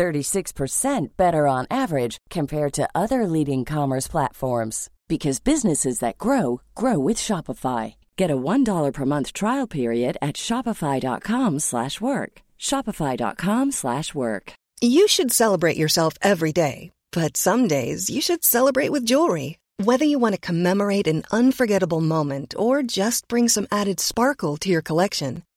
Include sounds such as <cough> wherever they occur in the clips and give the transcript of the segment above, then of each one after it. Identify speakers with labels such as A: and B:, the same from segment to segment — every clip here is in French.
A: 36% better on average compared to other leading commerce platforms because businesses that grow grow with Shopify. Get a $1 per month trial period at shopify.com/work. shopify.com/work.
B: You should celebrate yourself every day, but some days you should celebrate with jewelry. Whether you want to commemorate an unforgettable moment or just bring some added sparkle to your collection,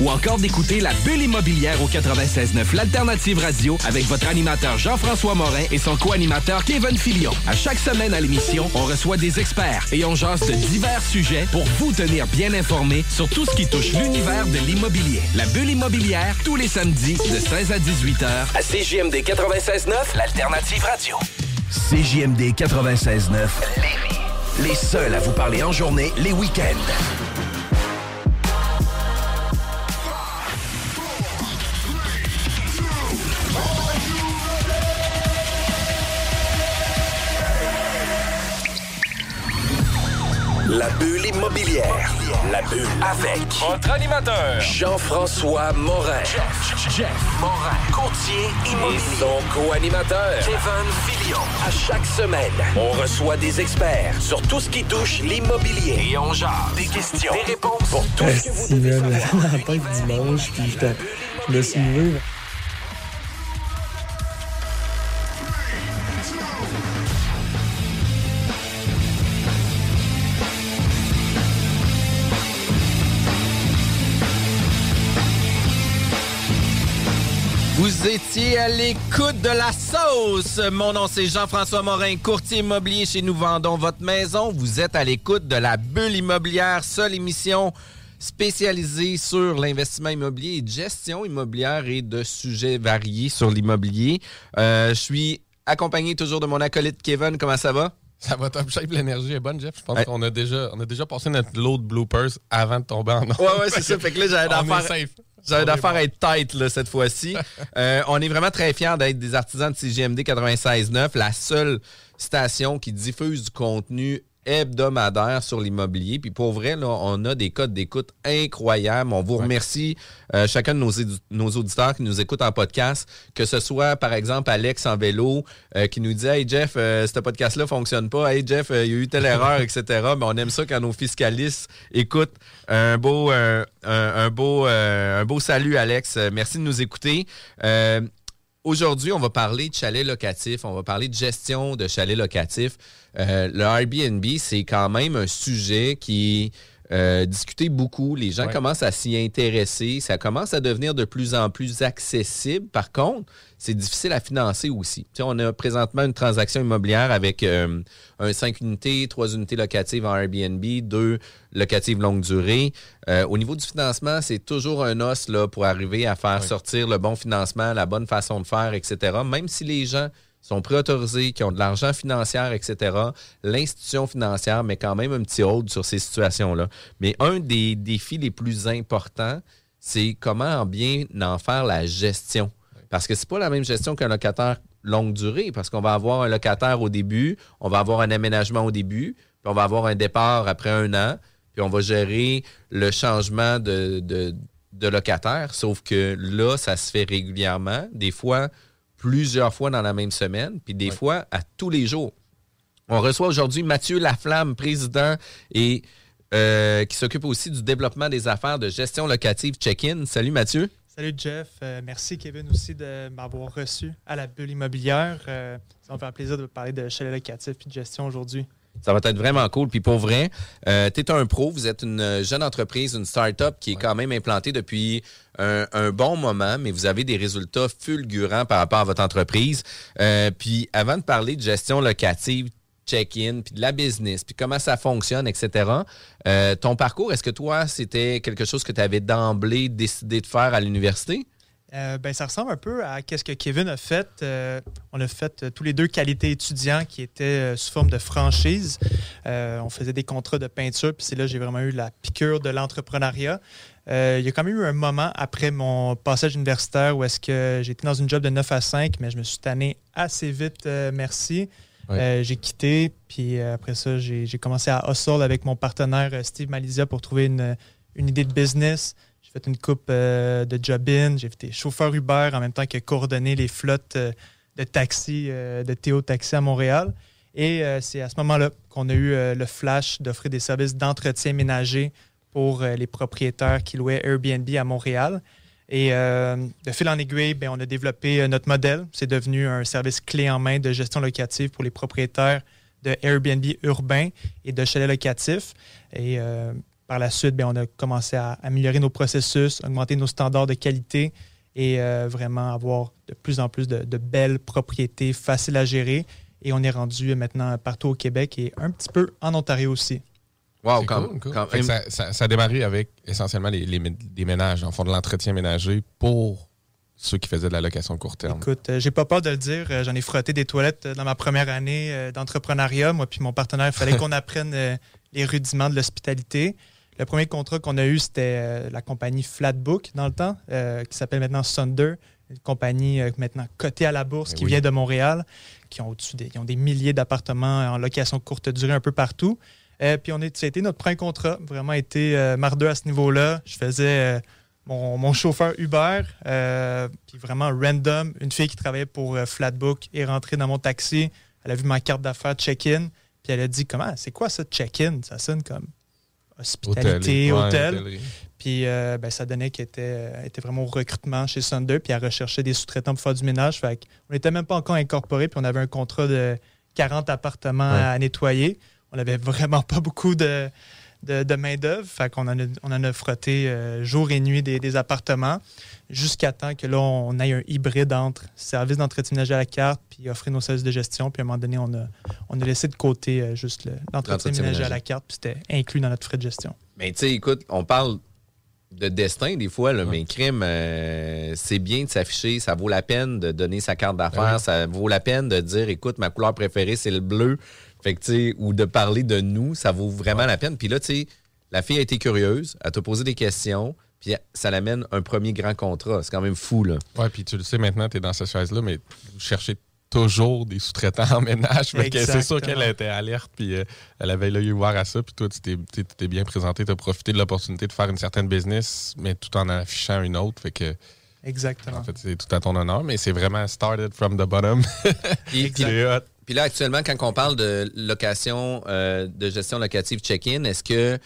C: Ou encore d'écouter la bulle immobilière au 96.9 l'alternative radio avec votre animateur Jean-François Morin et son co-animateur Kevin Filion. À chaque semaine à l'émission, on reçoit des experts et on jase de divers sujets pour vous tenir bien informé sur tout ce qui touche l'univers de l'immobilier. La bulle immobilière, tous les samedis de 16 à 18 heures à CJMD 96.9, l'alternative radio. CJMD 96.9, Lévis. Les seuls à vous parler en journée, les week-ends. La bulle immobilière. La bulle avec
D: Votre animateur,
C: Jean-François Morin.
D: Jeff, Jeff Morin,
C: Courtier
D: et
C: immobilier. son co-animateur.
D: Kevin Filion.
C: À chaque semaine, on reçoit des experts sur tout ce qui touche l'immobilier.
D: Et on jase.
C: Des questions,
D: Des réponses.
C: pour tout ce que vous devez savoir. <laughs>
E: dimanche, puis je me suis levé.
F: Vous étiez à l'écoute de la sauce. Mon nom c'est Jean-François Morin, courtier immobilier chez Nous Vendons Votre Maison. Vous êtes à l'écoute de la bulle immobilière, seule émission spécialisée sur l'investissement immobilier et gestion immobilière et de sujets variés sur l'immobilier. Euh, je suis accompagné toujours de mon acolyte Kevin. Comment ça va?
G: Ça va top shape, l'énergie est bonne, Jeff. Je pense
F: Ouais.
G: qu'on a déjà, on a déjà passé notre lot de bloopers avant de tomber en ondes.
F: Ouais, ouais, c'est ça. Fait que là, j'avais <laughs> d'affaires. J'avais d'affaires à être tight là, cette fois-ci. <laughs> Euh, on est vraiment très fiers d'être des artisans de CGMD 96.9, la seule station qui diffuse du contenu hebdomadaire sur l'immobilier. Puis pour vrai, là, on a des codes d'écoute incroyables. On vous remercie euh, chacun de nos, nos auditeurs qui nous écoutent en podcast, que ce soit par exemple Alex en vélo euh, qui nous dit Hey Jeff, euh, ce podcast-là fonctionne pas. Hey Jeff, il y a eu telle erreur, <laughs> etc. Mais on aime ça quand nos fiscalistes écoutent un beau, un, un beau, un beau salut, Alex. Merci de nous écouter. Aujourd'hui, on va parler de chalets locatifs, on va parler de gestion de chalets locatifs. Euh, le Airbnb, c'est quand même un sujet qui est euh, discuté beaucoup. Les gens
G: Ouais.
F: commencent à s'y intéresser. Ça commence à devenir de plus en plus accessible. Par contre, c'est difficile à financer aussi. On a présentement une transaction immobilière avec euh, un 5 unités, 3 unités locatives en Airbnb, 2 locatives longue durée. Euh, au niveau du financement, c'est toujours un os là, pour arriver à faire sortir le bon financement, la bonne façon de faire, etc. Même si les gens sont préautorisés, qui ont de l'argent financier, etc., l'institution financière met quand même un petit hold sur ces situations-là. Mais un des défis les plus importants, c'est comment bien en faire la gestion. Parce que c'est pas la même gestion qu'un locataire longue durée, parce qu'on va avoir un locataire au début, on va avoir un aménagement au début, puis on va avoir un départ après un an, puis on va gérer le changement de, locataire. Sauf que là, ça se fait régulièrement, des fois plusieurs fois dans la même semaine, puis des fois à tous les jours. On reçoit aujourd'hui Mathieu Laflamme, président et euh, qui s'occupe aussi du développement des affaires de gestion locative check-in. Salut Mathieu.
H: Salut Jeff, Euh, merci Kevin aussi de m'avoir reçu à la bulle immobilière. Euh, ça me fait un plaisir de parler de chalet locatif et de gestion aujourd'hui.
F: Ça va être vraiment cool. Puis pour vrai, euh, tu es un pro, vous êtes une jeune entreprise, une start-up qui est quand même implantée depuis un, un bon moment, mais vous avez des résultats fulgurants par rapport à votre entreprise. Euh, puis avant de parler de gestion locative, check-in, puis de la business, puis comment ça fonctionne, etc. Euh, ton parcours, est-ce que toi, c'était quelque chose que tu avais d'emblée décidé de faire à l'université?
H: Euh, ben, ça ressemble un peu à ce que Kevin a fait. Euh, on a fait euh, tous les deux qualité étudiants qui étaient sous forme de franchise. On faisait des contrats de peinture, puis c'est là que j'ai vraiment eu la piqûre de l'entrepreneuriat. Il y a quand même eu un moment après mon passage universitaire où est-ce que j'étais dans une job de 9 à 5, mais je me suis tanné assez vite, merci.
G: Ouais.
H: J'ai quitté, puis après ça, j'ai commencé à hustle avec mon partenaire Steve Malizia pour trouver une, une idée de business. J'ai fait une coupe euh, de job-in. J'ai été chauffeur Uber en même temps que coordonner les flottes euh, de taxis, euh, de Théo Taxi à Montréal. Et c'est à ce moment-là qu'on a eu le flash d'offrir des services d'entretien ménager pour les propriétaires qui louaient Airbnb à Montréal. Et de fil en aiguille, ben, on a développé notre modèle. C'est devenu un service clé en main de gestion locative pour les propriétaires de Airbnb urbains et de chalets locatifs. Par la suite, ben, on a commencé à améliorer nos processus, augmenter nos standards de qualité et euh, vraiment avoir de plus en plus de, de belles propriétés faciles à gérer. Et on est rendu maintenant partout au Québec et un petit peu en Ontario aussi.
F: Wow, quand,
G: cool, cool.
F: quand même.
G: ça, ça- ça a démarré avec essentiellement les, ménages, en fond de l'entretien ménager pour ceux qui faisaient de la location court terme.
H: Écoute, euh, j'ai pas peur de le dire. euh, J'en ai frotté des toilettes euh, dans ma première année euh, d'entrepreneuriat. Moi puis mon partenaire, il fallait <laughs> qu'on apprenne euh, les rudiments de l'hospitalité. Le premier contrat qu'on a eu, c'était euh, la compagnie Flatbook dans le temps, euh, qui s'appelle maintenant Sunder, une compagnie euh, maintenant cotée à la bourse
G: Eh
H: qui
G: oui.
H: vient de Montréal, qui ont, au-dessus des, ont des milliers d'appartements en location courte durée un peu partout. Euh, puis on est, ça a été notre premier contrat, vraiment été euh, mardeux à ce niveau-là. Je faisais euh, mon, mon chauffeur Uber, puis vraiment random, une fille qui travaillait pour Flatbook est rentrée dans mon taxi. Elle a vu ma carte d'affaires check-in, puis elle a dit comment c'est quoi ça check-in Ça sonne comme hospitalité, hôtel. Puis euh, ben, ça donnait qu'elle était, elle était vraiment au recrutement chez Sunder, puis elle recherchait des sous-traitants pour faire du ménage. Fait on n'était même pas encore incorporé, puis on avait un contrat de 40 appartements
G: Ouais.
H: à nettoyer. On n'avait vraiment pas beaucoup de, de, de main-d'œuvre. Fait qu'on en a, on en a frotté euh, jour et nuit des, des appartements jusqu'à temps que là, on ait un hybride entre service d'entretien ménager à la carte puis offrir nos services de gestion. Puis à un moment donné, on a, on a laissé de côté euh, juste le- l'entretien ménager à la carte, puis c'était inclus dans notre frais de gestion.
F: Mais tu sais, écoute, on parle de destin des fois, là,
G: Ouais.
F: mais crime, euh, c'est bien de s'afficher. Ça vaut la peine de donner sa carte d'affaires.
G: Ben.
F: Ça vaut la peine de dire, écoute, ma couleur préférée, c'est le bleu. Fait que, tu sais, ou de parler de nous, ça vaut vraiment la peine. Puis là, tu sais, la fille a été curieuse, elle t'a posé des questions, puis ça l'amène un premier grand contrat. C'est quand même fou, là.
G: Ouais, puis tu le sais maintenant, tu es dans cette chaise-là, mais vous cherchez toujours des sous-traitants en ménage. Fait que C'est sûr
H: Exactement.
G: qu'elle était alerte, puis euh, elle avait l'œil ouvert à ça, puis toi, tu t'es- bien présenté, tu as profité de l'opportunité de faire une certaine business, mais tout en affichant une autre. Fait que,
H: Exactement.
G: en fait, c'est tout à ton honneur, mais c'est vraiment started from the bottom. <laughs>
F: Puis,
H: Exact.
G: C'est hot.
F: Puis là, actuellement, quand on parle de location, euh, de gestion locative check-in, est-ce que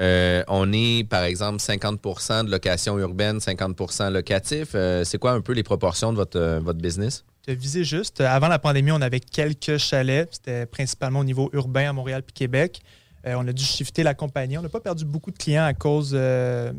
F: euh, on est, par exemple, 50% de location urbaine, 50% locatif? Euh, c'est quoi un peu les proportions de votre, votre business?
H: Tu as visé juste. Avant la pandémie, on avait quelques chalets. C'était principalement au niveau urbain à Montréal puis Québec. On a dû shifter la compagnie. On n'a pas perdu beaucoup de clients à cause de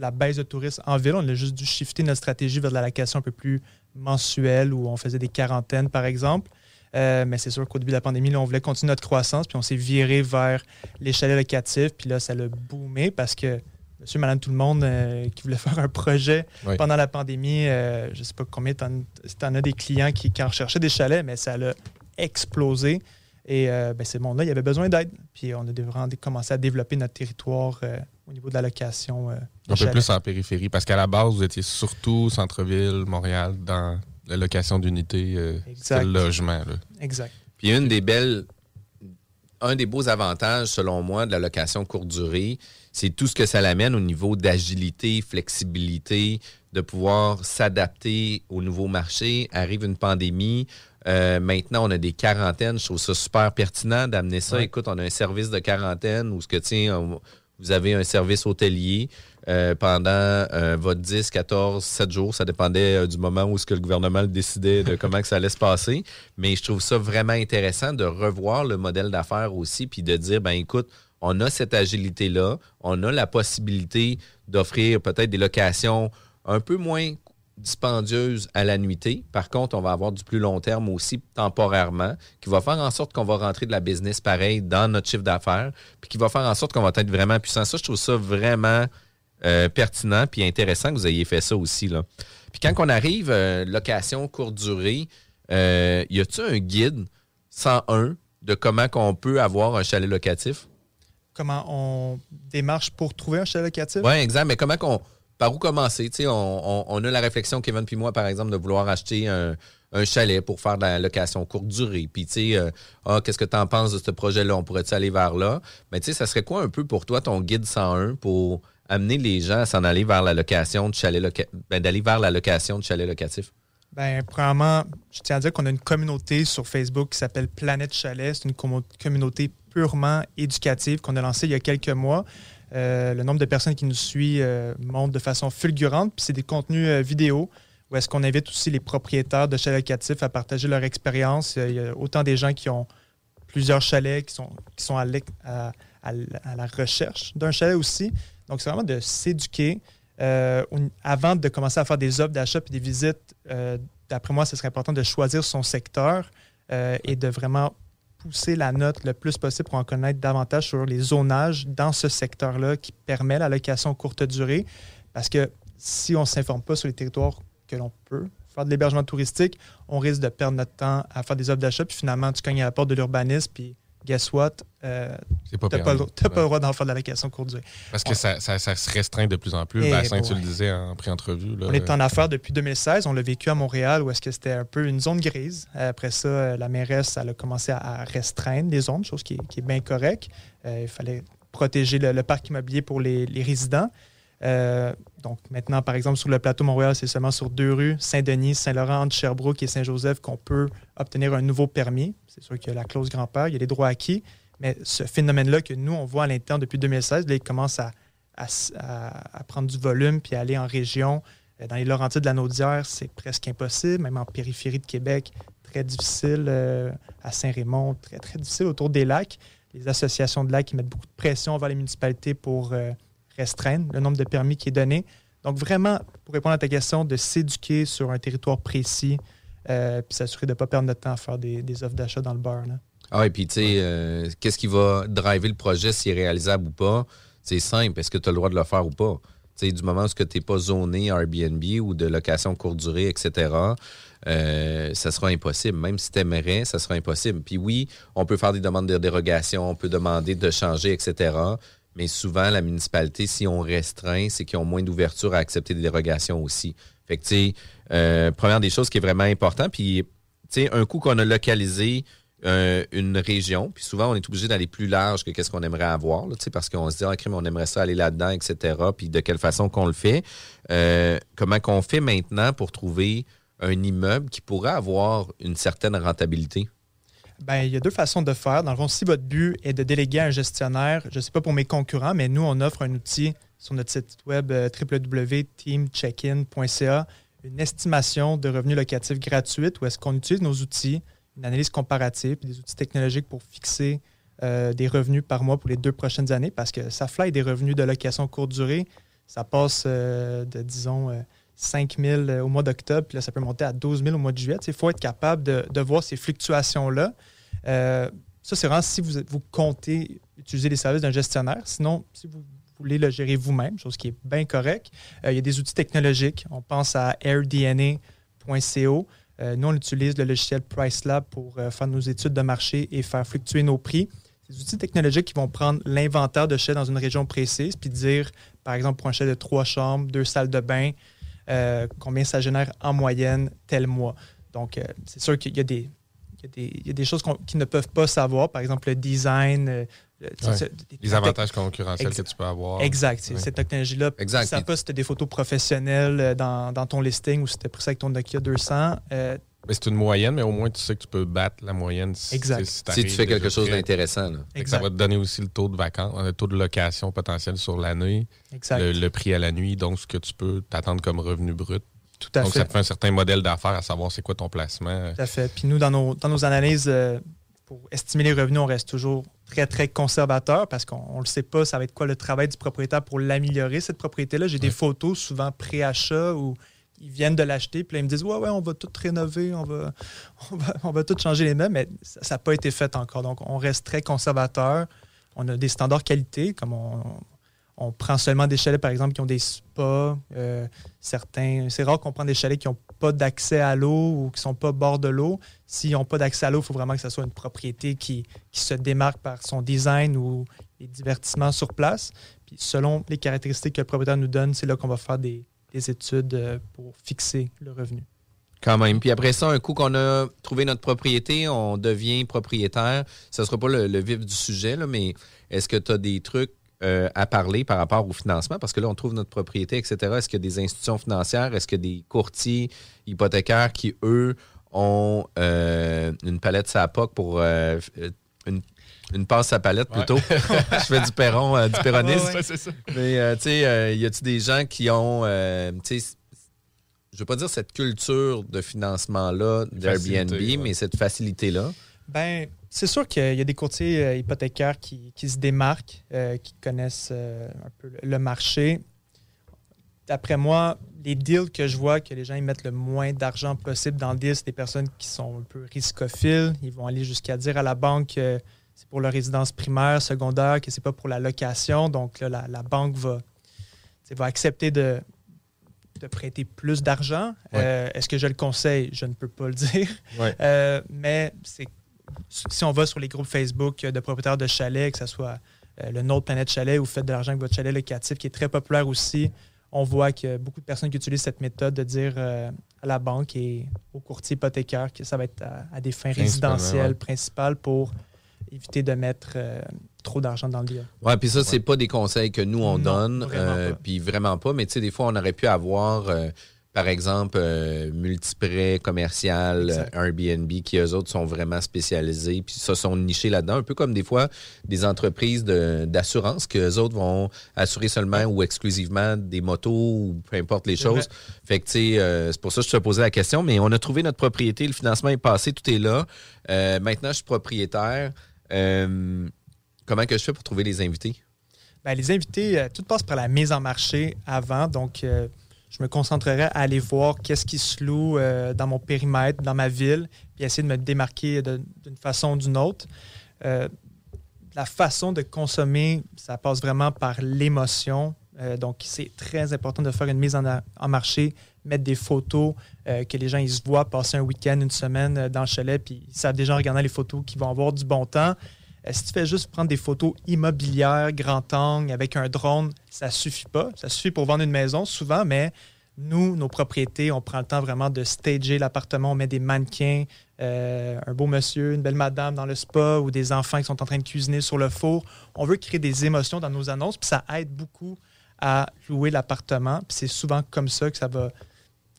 H: la baisse de touristes en ville. On a juste dû shifter notre stratégie vers de la location un peu plus mensuelle où on faisait des quarantaines, par exemple. Euh, mais c'est sûr qu'au début de la pandémie, là, on voulait continuer notre croissance, puis on s'est viré vers les chalets locatifs. Puis là, ça l'a boomé parce que monsieur, madame, tout le monde euh, qui voulait <laughs> faire un projet
G: Oui.
H: pendant la pandémie, euh, je ne sais pas combien tu en, as des clients qui, qui en recherchaient des chalets, mais ça l'a explosé. Et ben, ces mondes-là, il y avait besoin d'aide. Puis on a vraiment commencé à développer notre territoire au niveau de la location.
G: Un peu
H: chalets.
G: plus en périphérie, parce qu'à la base, vous étiez surtout centre-ville, Montréal, dans la location d'unités, euh, c'est le logement. Là.
H: Exact.
F: Puis une des belles, un des beaux avantages, selon moi, de la location courte durée, c'est tout ce que ça l'amène au niveau d'agilité, flexibilité, de pouvoir s'adapter au nouveau marché. Arrive une pandémie. euh, maintenant, on a des quarantaines. Je trouve ça super pertinent d'amener ça.
G: Ouais.
F: Écoute, on a un service de quarantaine où ce que, tiens, on- vous avez un service hôtelier. Euh, pendant euh, votre 10, 14, 7 jours. Ça dépendait euh, du moment où ce que le gouvernement le décidait de comment que ça allait se passer. Mais je trouve ça vraiment intéressant de revoir le modèle d'affaires aussi, puis de dire, ben écoute, on a cette agilité-là, on a la possibilité d'offrir peut-être des locations un peu moins dispendieuses à la nuitée. Par contre, on va avoir du plus long terme aussi temporairement, qui va faire en sorte qu'on va rentrer de la business pareil dans notre chiffre d'affaires, puis qui va faire en sorte qu'on va être vraiment puissant. Ça, je trouve ça vraiment euh, pertinent puis intéressant que vous ayez fait ça aussi. Là. Puis quand on arrive, euh, location courte durée, euh, y a-t-il un guide 101 de comment qu'on peut avoir un chalet locatif?
H: Comment on démarche pour trouver un chalet locatif?
F: Oui, exact. Mais comment qu'on. Par où commencer? Tu sais, on, on- on a la réflexion, Kevin puis moi, par exemple, de vouloir acheter un, un chalet pour faire de la location courte durée. Puis, tu sais, euh, ah, qu'est-ce que tu en penses de ce projet-là? On pourrait-tu aller vers là? Mais, tu sais, ça serait quoi un peu pour toi ton guide 101 pour amener les gens à s'en aller vers la location de chalet loca- ben, d'aller vers la location de chalet locatif?
H: Ben, premièrement, je tiens à dire qu'on a une communauté sur Facebook qui s'appelle Planète Chalet. C'est une communauté purement éducative qu'on a lancée il y a quelques mois. Euh, le nombre de personnes qui nous suivent euh, monte de façon fulgurante. Puis c'est des contenus euh, vidéo où est-ce qu'on invite aussi les propriétaires de chalets locatifs à partager leur expérience. Il y a autant des gens qui ont plusieurs chalets, qui sont, qui sont à, à la recherche d'un chalet aussi. Donc, c'est vraiment de s'éduquer. Euh, avant de commencer à faire des offres d'achat et des visites, euh, d'après moi, ce serait important de choisir son secteur euh, et de vraiment pousser la note le plus possible pour en connaître davantage sur les zonages dans ce secteur-là qui permet la location courte durée. Parce que si on ne s'informe pas sur les territoires que l'on peut faire de l'hébergement touristique, on risque de perdre notre temps à faire des offres d'achat, puis finalement, tu cognes à la porte de l'urbanisme, guess what? Euh, tu n'as pas, le- t'as pas
G: Ouais.
H: le droit d'en faire de la location courte.
G: Parce que ça, ça- ça se restreint de plus en plus.
H: Eh
G: Vincent, tu le disais en pré-entrevue.
H: On est en affaires depuis 2016. On l'a vécu à Montréal où est-ce que c'était un peu une zone grise. Après ça, euh, la mairesse elle a commencé à- à restreindre les zones, chose qui est, qui est bien correcte. Euh, il fallait protéger le, le parc immobilier pour les, les résidents. Euh, donc maintenant, par exemple, sur le plateau Montréal, c'est seulement sur deux rues, Saint-Denis, Saint-Laurent, Sherbrooke et Saint-Joseph, qu'on peut obtenir un nouveau permis. C'est sûr qu'il y a la clause grand-père, il y a les droits acquis. Mais ce phénomène-là que nous, on voit à l'interne depuis 2016, là, il commence à, prendre du volume puis à aller en région. Euh, Dans les Laurentides de la Naudière, c'est presque impossible, même en périphérie de Québec, très difficile. euh, à Saint-Raymond, très, très difficile autour des lacs. Les associations de lacs qui mettent beaucoup de pression vers les municipalités pour restreindre le nombre de permis qui est donné. Donc, vraiment, pour répondre à ta question, de s'éduquer sur un territoire précis, euh, puis s'assurer de ne pas perdre notre temps à faire des, offres d'achat dans le beurre. là.
F: Ah, et puis, tu sais, euh, qu'est-ce qui va driver le projet, s'il est réalisable ou pas? C'est simple. Est-ce que tu as le droit de le faire ou pas? Tu sais, du moment où tu n'es pas zoné Airbnb ou de location courte durée, etc., euh, ça sera impossible. Même si tu aimerais, ça sera impossible. Puis oui, on peut faire des demandes de dérogation, on peut demander de changer, etc. Mais souvent, la municipalité, si on restreint, c'est qu'ils ont moins d'ouverture à accepter des dérogations aussi. Fait que, tu sais, euh, première des choses qui est vraiment important, puis, tu sais, un coup qu'on a localisé euh, une région, puis souvent, on est obligé d'aller plus large que qu'est-ce qu'on aimerait avoir, tu sais, parce qu'on se dit, ah, crime, on aimerait ça aller là-dedans, etc., puis de quelle façon qu'on le fait. Euh, comment qu'on fait maintenant pour trouver un immeuble qui pourrait avoir une certaine rentabilité?
H: Ben, il y a deux façons de faire. Dans le fond, si votre but est de déléguer à un gestionnaire, je ne sais pas pour mes concurrents, mais nous, on offre un outil sur notre site web euh, www.teamcheckin.ca, une estimation de revenus locatifs gratuite où est-ce qu'on utilise nos outils, une analyse comparative, des outils technologiques pour fixer euh, des revenus par mois pour les deux prochaines années parce que ça fly des revenus de location courte durée. Ça passe euh, de, disons, euh, 5 000 au mois d'octobre, puis là, ça peut monter à 12 000 au mois de juillet. Il faut être capable de voir ces fluctuations-là. Euh, ça, c'est vraiment si vous, comptez utiliser les services d'un gestionnaire. Sinon, si vous voulez le gérer vous-même, chose qui est bien correcte, euh, il y a des outils technologiques. On pense à airdna.co. Euh, nous, on utilise le logiciel PriceLab pour faire nos études de marché et faire fluctuer nos prix. Des outils technologiques qui vont prendre l'inventaire de chais dans une région précise, puis dire, par exemple, pour un chai de trois chambres, deux salles de bain, combien ça génère en moyenne tel mois. Donc, c'est sûr qu'il y a des, il y a des, il y a des choses qu'ils ne peuvent pas savoir, par exemple le design. euh, le-
G: Ouais.
H: c'est- des-
G: Les avantages concurrentiels
H: Exact.
G: que tu peux avoir.
H: Exact.
G: Ouais.
H: Cette technologie-là,
F: Exact.
H: tu ne sais pas si tu as des photos professionnelles euh, dans, dans ton listing ou si tu as pris ça avec ton Nokia 200. euh,
G: c'est une moyenne, mais au moins tu sais que tu peux battre la moyenne si,
H: Exact.
G: si
F: tu fais quelque chose d'intéressant.
G: Ça va te donner aussi le taux de vacances, le taux de location potentiel sur l'année, le prix à la nuit, donc ce que tu peux t'attendre comme revenu brut.
H: Tout à
G: donc
H: fait.
G: ça te fait un certain modèle d'affaires à savoir c'est quoi ton placement.
H: Tout à fait. Puis nous, dans nos, dans nos analyses, euh, pour estimer les revenus, on reste toujours très, très conservateur parce qu'on ne le sait pas, ça va être quoi le travail du propriétaire pour l'améliorer, cette propriété-là. J'ai des photos souvent pré-achat où ils viennent de l'acheter, puis là, ils me disent Ouais, ouais, on va tout rénover, on va, <laughs> on va, on va tout changer les meubles, mais ça n'a pas été fait encore. Donc, on reste très conservateur. On a des standards qualité, comme on, on prend seulement des chalets, par exemple, qui ont des spas. euh, certains, c'est rare qu'on prenne des chalets qui n'ont pas d'accès à l'eau ou qui ne sont pas bord de l'eau. S'ils n'ont pas d'accès à l'eau, il faut vraiment que ce soit une propriété qui, se démarque par son design ou les divertissements sur place. Puis selon les caractéristiques que le propriétaire nous donne, c'est là qu'on va faire des, des études euh, pour fixer le revenu.
F: Quand même. Puis après ça, un coup qu'on a trouvé notre propriété, on devient propriétaire. Ce ne sera pas le, vif du sujet, mais est-ce que tu as des trucs euh, à parler par rapport au financement? Parce que là, on trouve notre propriété, etc. Est-ce qu'il y a des institutions financières? Est-ce qu'il y a des courtiers hypothécaires qui, eux, ont euh, une palette sa POC pour euh, une, une passe à palette plutôt? <laughs> Je fais du perron, euh, du.
H: Ouais, ouais.
G: ça.
F: Mais euh, tu sais, euh, y a-tu des gens qui ont, tu sais, je veux pas dire cette culture de financement-là d'Airbnb,
G: Facilité, ouais.
F: mais cette facilité-là?
H: Ben, c'est sûr qu'il y a des courtiers euh, hypothécaires qui, qui se démarquent, euh, qui connaissent euh, un peu le, marché. D'après moi, les deals que je vois que les gens ils mettent le moins d'argent possible dans le deal, c'est des personnes qui sont un peu riscophiles. Ils vont aller jusqu'à dire à la banque que c'est pour leur résidence primaire, secondaire, que c'est pas pour la location. Donc là, la, la banque va, accepter de, de prêter plus d'argent.
G: Ouais.
H: Euh, Est-ce que je le conseille? Je ne peux pas le dire.
G: Ouais.
H: Euh, mais c'est si on va sur les groupes Facebook de propriétaires de chalets, que ce soit euh, le Nôtre Planète Chalet ou Faites de l'argent avec votre chalet locatif, qui est très populaire aussi, on voit qu'il y a beaucoup de personnes qui utilisent cette méthode de dire euh, à la banque et au courtier hypothécaire que ça va être à, à des fins résidentielles
G: ouais.
H: principales pour éviter de mettre euh, trop d'argent dans le deal.
F: Ouais, puis ça, c'est pas des conseils que nous, on
H: Non,
F: donne.
H: vraiment
F: euh. Puis vraiment pas. Mais tu sais, des fois, on aurait pu avoir, euh, par exemple, euh, Multiprêt commercial, euh. Airbnb, qui eux autres sont vraiment spécialisés, puis ça sont nichés là-dedans. Un peu comme des fois des entreprises de- d'assurance que eux autres vont assurer seulement ou exclusivement des motos ou peu importe les choses. Fait que, tu sais, euh, c'est pour ça que je te posais la question. Mais on a trouvé notre propriété, le financement est passé, tout est là. Euh, maintenant, je suis propriétaire. Comment que je fais pour trouver les invités?
H: Ben, les invités, tout passe par la mise en marché avant. Donc, je me concentrerai à aller voir qu'est-ce qui se loue euh, dans mon périmètre, dans ma ville, puis essayer de me démarquer d'une façon ou d'une autre. Euh, la façon de consommer, ça passe vraiment par l'émotion. Euh, donc, c'est très important de faire une mise en, marché, mettre des photos, que les gens ils se voient passer un week-end, une semaine dans le chalet, puis ils savent déjà en regardant les photos qu'ils vont avoir du bon temps. Euh, si tu fais juste prendre des photos immobilières, grand angle, avec un drone, ça suffit pas. Ça suffit pour vendre une maison souvent, mais nous, nos propriétés, on prend le temps vraiment de stager l'appartement. On met des mannequins, euh, un beau monsieur, une belle madame dans le spa ou des enfants qui sont en train de cuisiner sur le four. On veut créer des émotions dans nos annonces, puis ça aide beaucoup à louer l'appartement. Puis c'est souvent comme ça que ça va.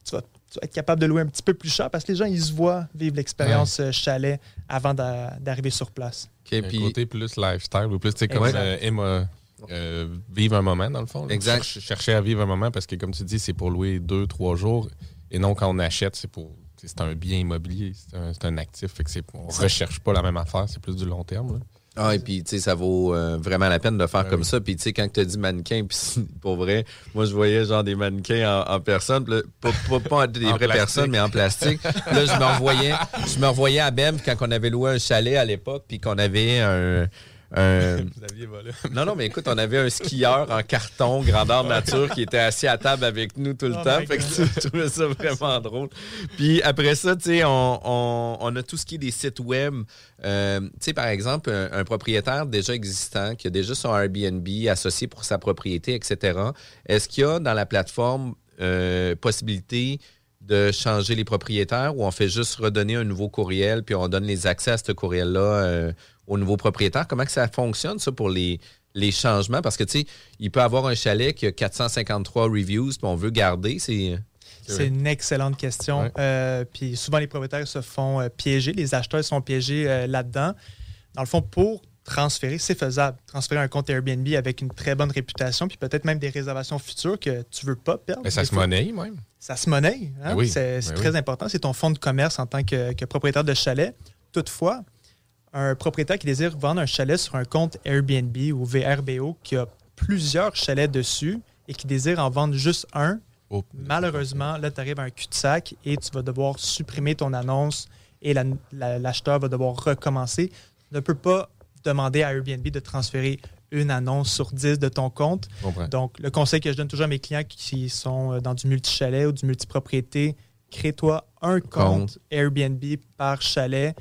H: Tu vas, être capable de louer un petit peu plus cher parce que les gens, ils se voient vivre l'expérience euh, chalet avant d'a- d'arriver sur place.
F: OK,
G: Un côté plus lifestyle ou plus, tu sais, comme euh, Emma, euh, vivre un moment, dans le fond. là.
F: Exact.
G: Chercher, chercher à vivre un moment parce que, comme tu dis, c'est pour louer deux, trois jours. Et non, quand on achète, c'est pour. C'est un bien immobilier, c'est un, un actif. Fait que on recherche pas la même affaire, c'est plus du long terme. là.
F: Ah, et puis, tu sais, ça vaut euh, vraiment la peine de faire
G: Ouais,
F: comme
G: oui.
F: ça. Puis, tu sais, quand tu as dit mannequin, puis <laughs> pour vrai, moi, je voyais genre des mannequins en, en personne, là, pas, pas, pas des vraies personnes, mais en plastique. Là, je me revoyais, je me revoyais à Bem quand on avait loué un chalet à l'époque, puis qu'on avait un. Un- <laughs>
G: Vous aviez volé.
F: Non, non, mais écoute, on avait un skieur en carton, grandeur nature, qui était assis à table avec nous tout le
H: Oh
F: temps. Fait que je trouvais ça vraiment drôle. Puis après ça, tu sais, on, on- on a tout ce qui est des sites web. Euh, tu sais, par exemple, un, un propriétaire déjà existant, qui a déjà son Airbnb associé pour sa propriété, etc. Est-ce qu'il y a dans la plateforme euh, possibilité de changer les propriétaires ou on fait juste redonner un nouveau courriel puis on donne les accès à ce courriel-là euh, au nouveau propriétaire? Comment que ça fonctionne, ça, pour les, les changements? Parce que, tu sais, il peut avoir un chalet qui a 453 reviews puis on veut garder. C'est...
H: C'est une excellente question.
G: Ouais.
H: Euh, puis souvent, les propriétaires se font euh, piéger, les acheteurs sont piégés euh, là-dedans. Dans le fond, pour transférer, c'est faisable. Transférer un compte Airbnb avec une très bonne réputation, puis peut-être même des réservations futures que tu veux pas perdre.
G: Mais ça se monnaie même.
H: Ça se monnaie. hein?
G: Ben oui,
H: C'est
G: ben
H: très
G: oui.
H: important. C'est ton fonds de commerce en tant que, que propriétaire de chalet. Toutefois, un propriétaire qui désire vendre un chalet sur un compte Airbnb ou VRBO qui a plusieurs chalets dessus et qui désire en vendre juste un,
G: Oh,
H: malheureusement, là, tu arrives à un cul-de-sac et tu vas devoir supprimer ton annonce et la- la- l'acheteur va devoir recommencer. Tu ne peux pas demander à Airbnb de transférer une annonce sur 10 de ton compte.
G: comprends.
H: Donc, le conseil que je donne toujours à mes clients qui sont euh, dans du multi-chalet ou du multipropriété, crée-toi un Compte. Airbnb par chalet,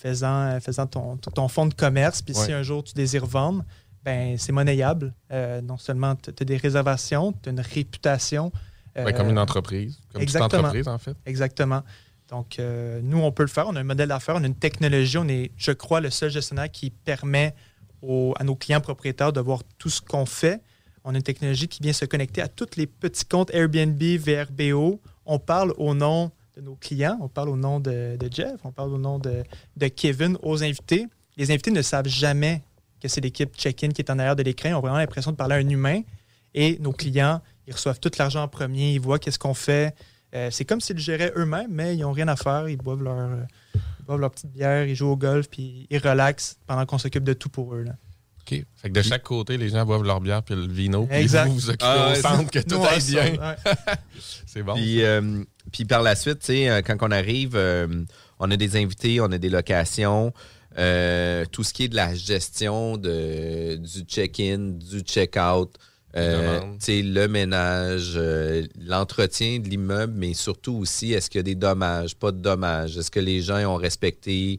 H: faisant, euh, faisant ton, ton fonds de commerce. Puis si un jour tu désires vendre, ben c'est monnayable. Euh, non seulement tu as des réservations, tu as une réputation.
G: Ben,
H: euh,
G: comme une entreprise. Comme toute
H: exactement.
G: entreprise, en fait.
H: Exactement. Donc, euh, nous, on peut le faire. On a un modèle d'affaires, on a une technologie. On est, je crois, le seul gestionnaire qui permet aux- à nos clients propriétaires de voir tout ce qu'on fait. On a une technologie qui vient se connecter à tous les petits comptes Airbnb, VRBO. On parle au nom de nos clients, on parle au nom de, de Jeff, on parle au nom de, de Kevin aux invités. Les invités ne savent jamais que c'est l'équipe check-in qui est en arrière de l'écran. Ils ont vraiment l'impression de parler à un humain. Et nos clients, ils reçoivent tout l'argent en premier, ils voient qu'est-ce qu'on fait. Euh, c'est comme s'ils le géraient eux-mêmes, mais ils n'ont rien à faire. Ils boivent leur, euh, ils boivent leur petite bière, ils jouent au golf, puis ils relaxent pendant qu'on s'occupe de tout pour eux. là.
G: OK. Fait que de chaque côté, les gens boivent leur bière puis le vino. Puis
H: Exact.
G: vous vous occupez
F: Ah,
G: au centre que tout aille bien.
H: ouais. <laughs>
G: C'est bon.
F: Puis, euh, puis par la suite, tu sais, euh, quand on arrive, euh, on a des invités, on a des locations, euh, tout ce qui est de la gestion de, du check-in, du check-out, euh, le ménage, euh, l'entretien de l'immeuble, mais surtout aussi, est-ce qu'il y a des dommages, pas de dommages? Est-ce que les gens ont respecté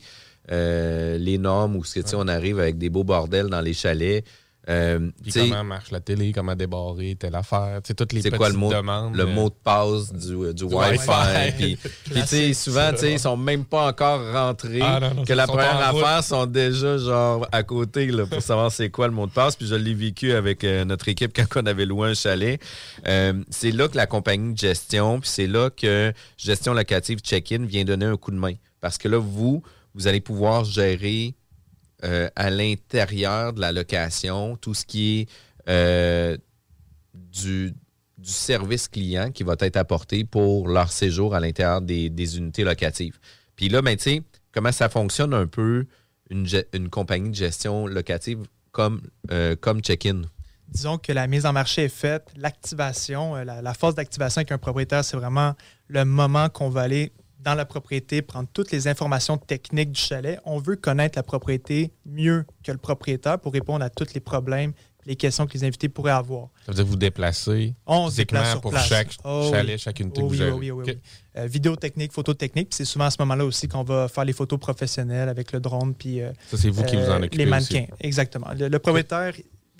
F: les normes ou est-ce que, on arrive avec des beaux bordels dans les chalets? Euh,
G: comment marche la télé, comment débarrer telle affaire. Toutes les petites
F: quoi le mot,
G: demandes.
F: le
G: euh,
F: mot de passe du, du,
G: Wi-Fi.
F: Puis, <laughs> souvent, ils sont même pas encore rentrés.
G: Ah, non, non,
F: que la première
G: route.
F: affaire sont déjà genre à côté là, pour savoir c'est quoi le mot de passe. Puis je l'ai vécu avec euh, notre équipe quand on avait loué un chalet. Euh, c'est là que la compagnie de gestion, puis c'est là que gestion locative check-in vient donner un coup de main. Parce que là, vous, vous allez pouvoir gérer euh, à l'intérieur de la location tout ce qui est euh, du, service client qui va être apporté pour leur séjour à l'intérieur des, unités locatives. Puis là, ben, tu sais, comment ça fonctionne un peu une, compagnie de gestion locative comme, euh, comme check-in?
H: disons que la mise en marché est faite, l'activation, la, la phase d'activation avec un propriétaire, c'est vraiment le moment qu'on va aller dans la propriété, prendre toutes les informations techniques du chalet. On veut connaître la propriété mieux que le propriétaire pour répondre à tous les problèmes, les questions que les invités pourraient avoir.
G: Ça veut dire que vous déplacez
H: On se déplace sur
G: pour
H: place.
G: chaque
H: Oh oui.
G: chalet, chaque unité
H: Oh
G: que vous
H: oui,
G: gérez.
H: oui, oui, oui, oui. Euh, vidéo technique, photo technique, puis c'est souvent à ce moment-là aussi qu'on va faire les photos professionnelles avec le drone, puis euh,
G: Ça, c'est vous qui vous en
H: euh,
G: occupez
H: Les mannequins,
G: aussi.
H: exactement. Le, le propriétaire,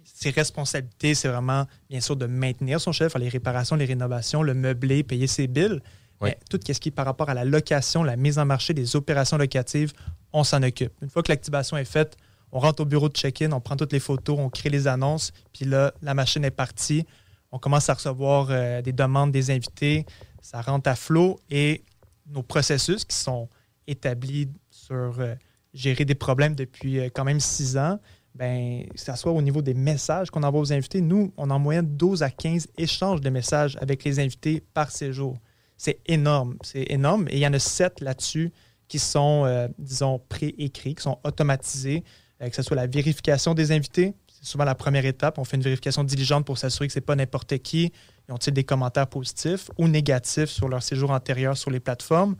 H: ses responsabilités, c'est vraiment, bien sûr, de maintenir son chef, faire les réparations, les rénovations, le meubler, payer ses billes.
G: Oui.
H: Tout ce qui est par rapport à la location, la mise en marché des opérations locatives, on s'en occupe. Une fois que l'activation est faite, on rentre au bureau de check-in, on prend toutes les photos, on crée les annonces, puis là, la machine est partie. On commence à recevoir euh, des demandes des invités, ça rentre à flot et nos processus qui sont établis sur euh, gérer des problèmes depuis euh, quand même six ans, ben, que soit au niveau des messages qu'on envoie aux invités, nous, on a en moyenne 12 à 15 échanges de messages avec les invités par séjour. C'est énorme, c'est énorme. Et il y en a sept là-dessus qui sont, euh, disons, préécrits, qui sont automatisés, euh, que ce soit la vérification des invités. C'est souvent la première étape. On fait une vérification diligente pour s'assurer que ce n'est pas n'importe qui. Ils ont-ils des commentaires positifs ou négatifs sur leur séjour antérieur sur les plateformes?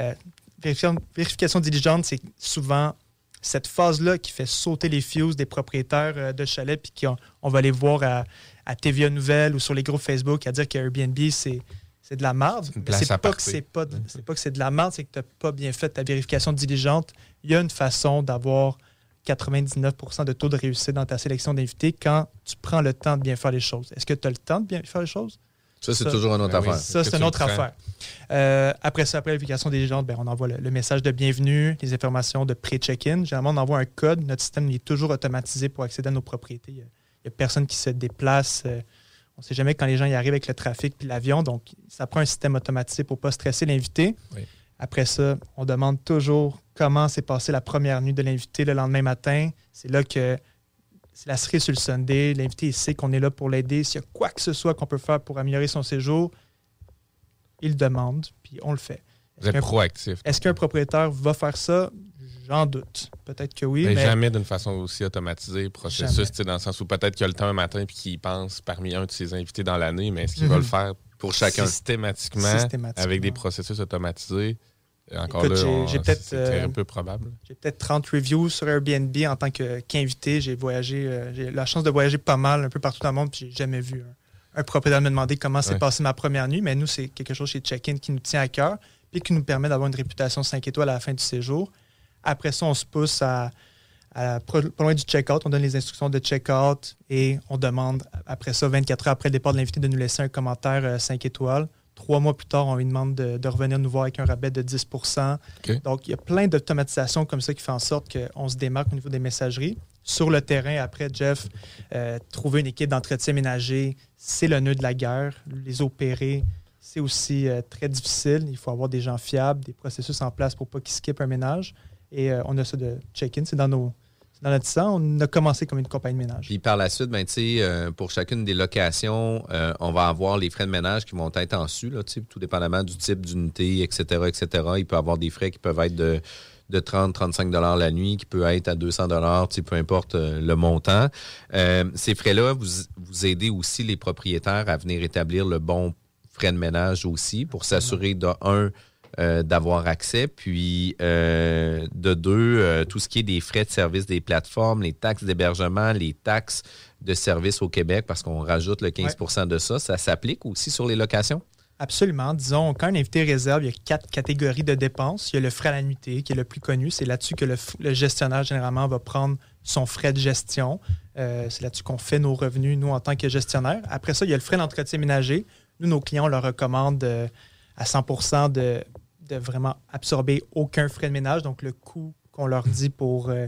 H: Euh, vérification, diligente, c'est souvent cette phase-là qui fait sauter les fuses des propriétaires de chalets, puis qu'on on va les voir à, à TVA Nouvelles ou sur les groupes Facebook à dire que Airbnb, c'est c'est de la merde. c'est pas que
G: partir.
H: c'est pas, de- que c'est de la merde, c'est que tu n'as pas bien fait ta vérification diligente. Il y a une façon d'avoir 99% de taux de réussite dans ta sélection d'invités quand tu prends le temps de bien faire les choses. Est-ce que tu as le temps de bien faire les choses?
F: Ça, c'est toujours une autre
G: Ben oui.
F: affaire.
H: Ça, c'est une autre affaire. Euh, après ça, après l'application diligente, ben, on envoie le, le message de bienvenue, les informations de pré-check-in. Généralement, on envoie un code. Notre système il est toujours automatisé pour accéder à nos propriétés. Il n'y a, personne qui se déplace. Euh, On ne sait jamais quand les gens y arrivent avec le trafic puis l'avion. Donc, ça prend un système automatisé pour ne pas stresser l'invité.
G: Oui.
H: Après ça, on demande toujours comment s'est passée la première nuit de l'invité le lendemain matin. C'est là que c'est la cerise sur le Sunday. L'invité sait qu'on est là pour l'aider. S'il y a quoi que ce soit qu'on peut faire pour améliorer son séjour, il demande, puis on le fait.
G: Vous êtes proactif.
H: Est-ce qu'un propriétaire va faire ça? J'en doute. Peut-être que oui,
G: mais,
H: mais,
G: jamais d'une façon aussi automatisée, processus, dans le sens où peut-être qu'il y a le temps un matin puis qu'il pense parmi un de ses invités dans l'année, mais est-ce qu'il
H: Mhm.
G: va le faire
F: Pour chacun.
G: systématiquement,
H: Systématiquement.
G: avec des processus automatisés? Et Encore
H: Écoute,
G: là,
H: j'ai- peut-être,
G: c'est
H: euh,
G: peu probable.
H: J'ai peut-être 30 reviews sur Airbnb en tant que- qu'invité. j'ai voyagé, euh, j'ai la chance de voyager pas mal, un peu partout dans le monde, puis j'ai jamais vu un, un propriétaire me demander comment s'est
G: Ouais.
H: passée ma première nuit. Mais nous, c'est quelque chose chez Check-in qui nous tient à cœur, puis qui nous permet d'avoir une réputation 5 étoiles à la fin du séjour. Après ça, on se pousse à, pas loin du check-out. On donne les instructions de check-out et on demande, après ça, 24 heures après le départ de l'invité, de nous laisser un commentaire euh, 5 étoiles. Trois mois plus tard, on lui demande de, de revenir nous voir avec un rabais de 10
G: OK.
H: donc, il y a plein d'automatisations comme ça qui fait en sorte qu'on se démarque au niveau des messageries. Sur le terrain, après, Jeff, euh, trouver une équipe d'entretien ménager, c'est le nœud de la guerre. Les opérer, c'est aussi euh, très difficile. Il faut avoir des gens fiables, des processus en place pour pas qu'ils skippent un ménage. Et euh, on a ça de check-in, c'est dans, nos, dans notre sang. On a commencé comme une compagnie de ménage.
F: Puis par la suite, ben, euh, pour chacune des locations, euh, on va avoir les frais de ménage qui vont être en su, là, tout dépendamment du type d'unité, etc., etc. Il peut y avoir des frais qui peuvent être de, de 30-35 la nuit, qui peut être à 200 tu sais, peu importe le montant. Ces frais-là, vous, vous aidez aussi les propriétaires à venir établir le bon frais de ménage aussi pour s'assurer de un euh, d'avoir accès, puis euh, de deux, euh, tout ce qui est des frais de service des plateformes, les taxes d'hébergement, les taxes de service au Québec, parce qu'on rajoute le 15% de ça, ça s'applique aussi sur les locations?
H: Absolument. Disons, quand un invité réserve, il y a quatre catégories de dépenses. Il y a le frais à la nuitée, qui est le plus connu. C'est là-dessus que le, gestionnaire, généralement, va prendre son frais de gestion. Euh, c'est là-dessus qu'on fait nos revenus, nous, en tant que gestionnaire. Après ça, il y a le frais d'entretien ménager. Nous, nos clients, on leur recommande euh, à 100% de, de vraiment absorber aucun frais de ménage. Donc, le coût qu'on leur dit pour euh,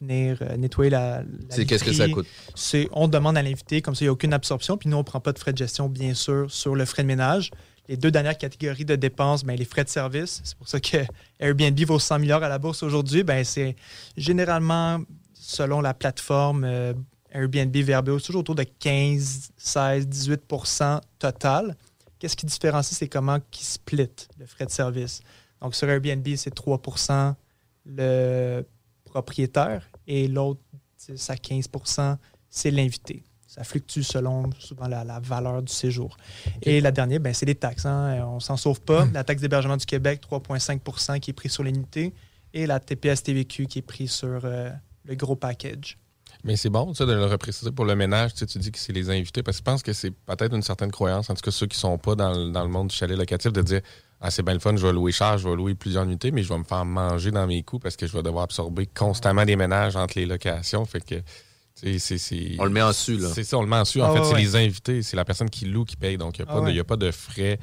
H: venir euh, nettoyer la, la
F: C'est qu'est-ce que ça coûte?
H: c'est on demande à l'invité, comme ça, il n'y a aucune absorption, puis nous, on ne prend pas de frais de gestion, bien sûr, sur le frais de ménage. Les deux dernières catégories de dépenses, ben, les frais de service, c'est pour ça que Airbnb vaut 100 milliards à la bourse aujourd'hui, ben, c'est généralement, selon la plateforme euh, Airbnb, c'est toujours autour de 15, 16, 18% total. Qu'est-ce qui différencie, c'est comment qui split le frais de service. Donc, sur Airbnb, c'est 3% le propriétaire et l'autre 10 à 15% c'est l'invité. Ça fluctue selon souvent la, la valeur du séjour. Et la dernière, ben, c'est les taxes. hein. On s'en sauve pas. <clears throat> La taxe d'hébergement du Québec, 3,5% qui est pris sur l'unité. Et la TPS TVQ qui est pris sur euh, le gros package.
G: Mais c'est bon, ça, de le repréciser pour le ménage. Tu, sais, tu dis que c'est les invités, parce que je pense que c'est peut-être une certaine croyance, en tout cas ceux qui sont pas dans, le- dans le monde du chalet locatif, de dire Ah, c'est bien le fun, je vais louer cher, je vais louer plusieurs unités, mais je vais me faire manger dans mes coûts parce que je vais devoir absorber constamment des ménages entre les locations. Fait que, tu sais, c'est. c'est-
F: On le met en su, là.
G: C'est ça, on le met en su. En
H: Ah
G: fait,
H: ouais,
G: c'est
H: ouais.
G: les invités, c'est la personne qui loue qui paye. Donc, il n'y a,
H: Ah ouais.
G: a pas de frais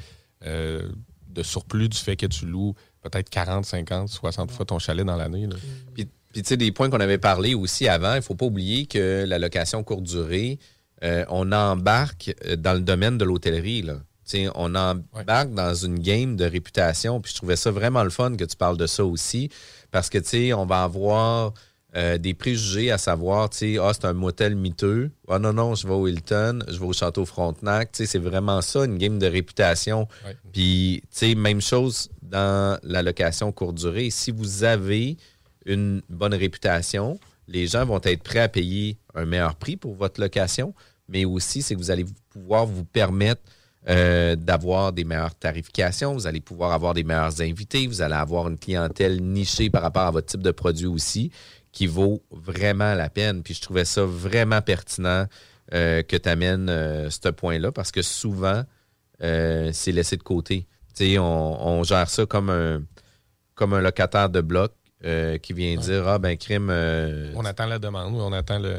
G: euh, de surplus du fait que tu loues peut-être 40, 50, 60 fois ton chalet dans l'année.
F: Puis, puis, tu sais, des points qu'on avait parlé aussi avant, il ne faut pas oublier que la location courte durée, euh, on embarque euh, dans le domaine de l'hôtellerie. là. Tu sais, on embarque dans une game de réputation. Puis je trouvais ça vraiment le fun que tu parles de ça aussi. Parce que, tu sais, on va avoir euh, des préjugés à savoir, tu sais, ah, c'est un motel miteux. Ah non, non, je vais au Hilton, je vais au Château Frontenac. Tu sais, c'est vraiment ça, une game de réputation.
G: Ouais.
F: Puis, tu sais, même chose dans la location courte durée. Si vous avez une bonne réputation, les gens vont être prêts à payer un meilleur prix pour votre location, mais aussi, c'est que vous allez pouvoir vous permettre euh, d'avoir des meilleures tarifications, vous allez pouvoir avoir des meilleurs invités, vous allez avoir une clientèle nichée par rapport à votre type de produit aussi, qui vaut vraiment la peine. Puis je trouvais ça vraiment pertinent euh, que tu amènes ce point-là, parce que souvent, euh, c'est laissé de côté. On, on gère ça comme un, comme un locataire de bloc euh, qui vient dire Ah, ben, crime. euh,
G: On attend la demande, on attend le.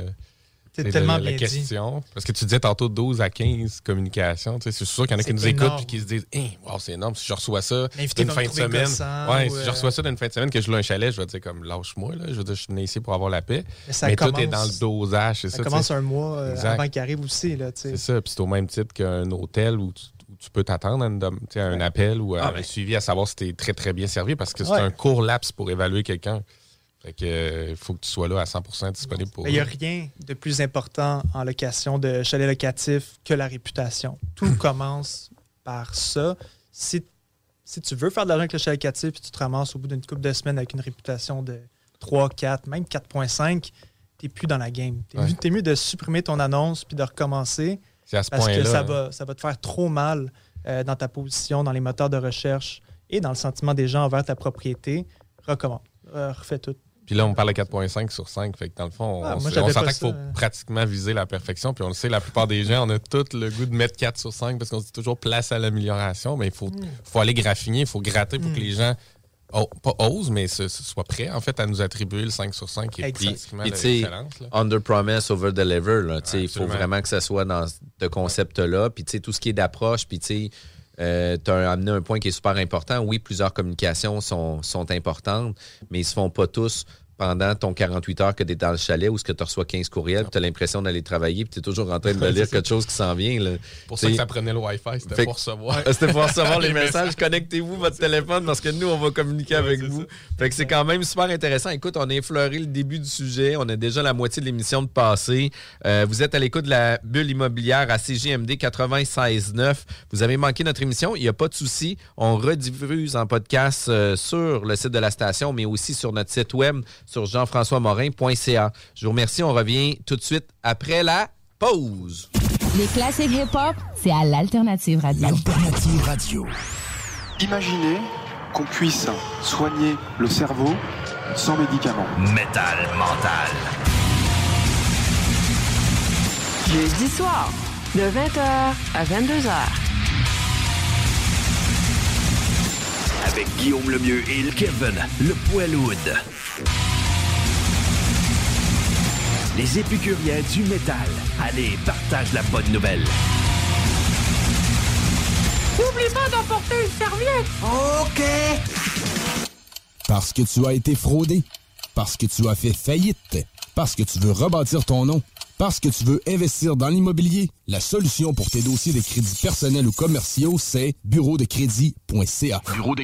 H: C'est tellement
G: la, la
H: bien dit.
G: question. Parce que tu disais tantôt 12 à 15 communications. Tu sais, C'est sûr qu'il y en a qui nous
H: énorme.
G: écoutent et qui se disent Hein, wow, c'est énorme. Si je reçois ça d'une fin de semaine.
H: gossant
G: Ouais,
H: ou,
G: si
H: euh,
G: je reçois ça d'une fin de semaine, que je loue un chalet, je vais dire comme lâche-moi. Là. Je veux dire, je suis venu ici pour avoir la paix.
H: Mais ça
G: Mais
H: commence,
G: tout est dans le dosage. C'est
H: ça
G: ça, tu
H: commence un mois euh, avant qu'il arrive aussi. Là, tu sais.
G: C'est ça. Puis c'est au même titre qu'un hôtel où tu, tu peux t'attendre à, une tu un appel ou à
H: Ah,
G: un
H: ben.
G: suivi à savoir si tu es très, très bien servi parce que c'est
H: Ouais.
G: un court laps pour évaluer quelqu'un. Fait que euh, il faut que tu sois là à 100% disponible pour
H: Il n'y a rien de plus important en location de chalet locatif que la réputation. Tout <laughs> commence par ça. Si, si tu veux faire de l'argent avec le chalet locatif puis tu te ramasses au bout d'une couple de semaines avec une réputation de 3, 4, même 4.5, t'es plus dans la game.
G: Ouais.
H: mieux, t'es mieux de supprimer ton annonce puis de recommencer
G: C'est à ce
H: parce que ça va, ça va te faire trop mal euh, dans ta position, dans les moteurs de recherche et dans le sentiment des gens envers ta propriété. Recommence. Euh, refais tout.
G: Puis là, on parle de 4,5 sur 5. Fait que dans le fond,
H: Ah,
G: on,
H: moi,
G: s-
H: j'avais
G: on s'entend
H: pas
G: qu'il faut pratiquement viser la perfection. Puis on le sait, la plupart des gens, on a tout le goût de mettre 4 sur 5 parce qu'on se dit toujours place à l'amélioration. Mais il faut,
H: Hmm.
G: faut aller graffiner, il faut gratter pour
H: Mm.
G: que les gens, oh, pas osent, mais se- se- soient prêts en fait à nous attribuer le 5 sur 5 qui est pratiquement là.
F: Under promise, over deliver. là. Tu sais, Il faut vraiment que ça soit dans ce concept-là. Puis tu sais, tout ce qui est d'approche, puis tu sais, euh, tu as amené un point qui est super important. Oui, plusieurs communications sont, sont importantes, mais ils se font pas tous pendant ton 48 heures que tu es dans le chalet ou ce que tu reçois 15 courriels, tu as l'impression d'aller travailler, puis tu es toujours en train de <laughs> lire quelque chose qui s'en vient. Là.
G: pour ça que ça prenait le Wi-Fi, c'était pour recevoir.
F: Ah, <laughs> C'était pour recevoir les <laughs> messages. Connectez-vous votre téléphone parce que nous, on va communiquer avec vous.
G: ça.
F: Fait que c'est quand même super intéressant. Écoute, on a effleuré le début du sujet. On a déjà la moitié de l'émission de passé. Euh, vous êtes à l'écoute de la bulle immobilière à CGMD 96.9. Vous avez manqué notre émission. Il n'y a pas de souci. On rediffuse en podcast euh, sur le site de la station, mais aussi sur notre site web sur jean-françois-morin.ca. Je vous remercie. On revient tout de suite après la pause.
I: Les classiques hip-hop, c'est à l'Alternative Radio.
J: Alternative Radio.
K: Imaginez qu'on puisse soigner le cerveau sans médicaments.
J: Métal mental.
L: Jeudi soir, de 20h à 22h.
J: Avec Guillaume Lemieux et le Kevin, le Poilwood. Les épicuriens du métal. Allez, partage la bonne nouvelle.
L: N'oublie pas d'emporter une serviette!
J: OK!
M: Parce que tu as été fraudé. Parce que tu as fait faillite. Parce que tu veux rebâtir ton nom. Parce que tu veux investir dans l'immobilier. La solution pour tes dossiers de crédits personnels ou commerciaux, c'est bureau de crédit.ca.
J: Bureau de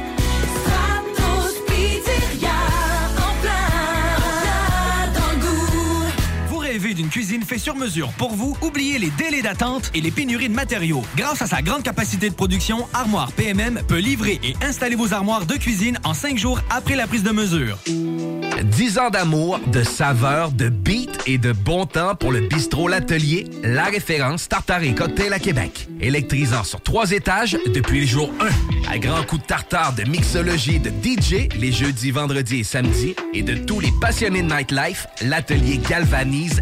N: d'une cuisine faite sur mesure pour vous, oubliez les délais d'attente et les pénuries de matériaux. Grâce à sa grande capacité de production, Armoire PMM peut livrer et installer vos armoires de cuisine en cinq jours après la prise de mesure.
C: 10 ans d'amour, de saveur, de beat et de bon temps pour le bistrot L'Atelier, la référence tartare et cocktail à Québec. Électrisant sur trois étages depuis le jour 1. À grands coups de tartare, de mixologie, de DJ, les jeudis, vendredis et samedis, et de tous les passionnés de nightlife, l'Atelier galvanise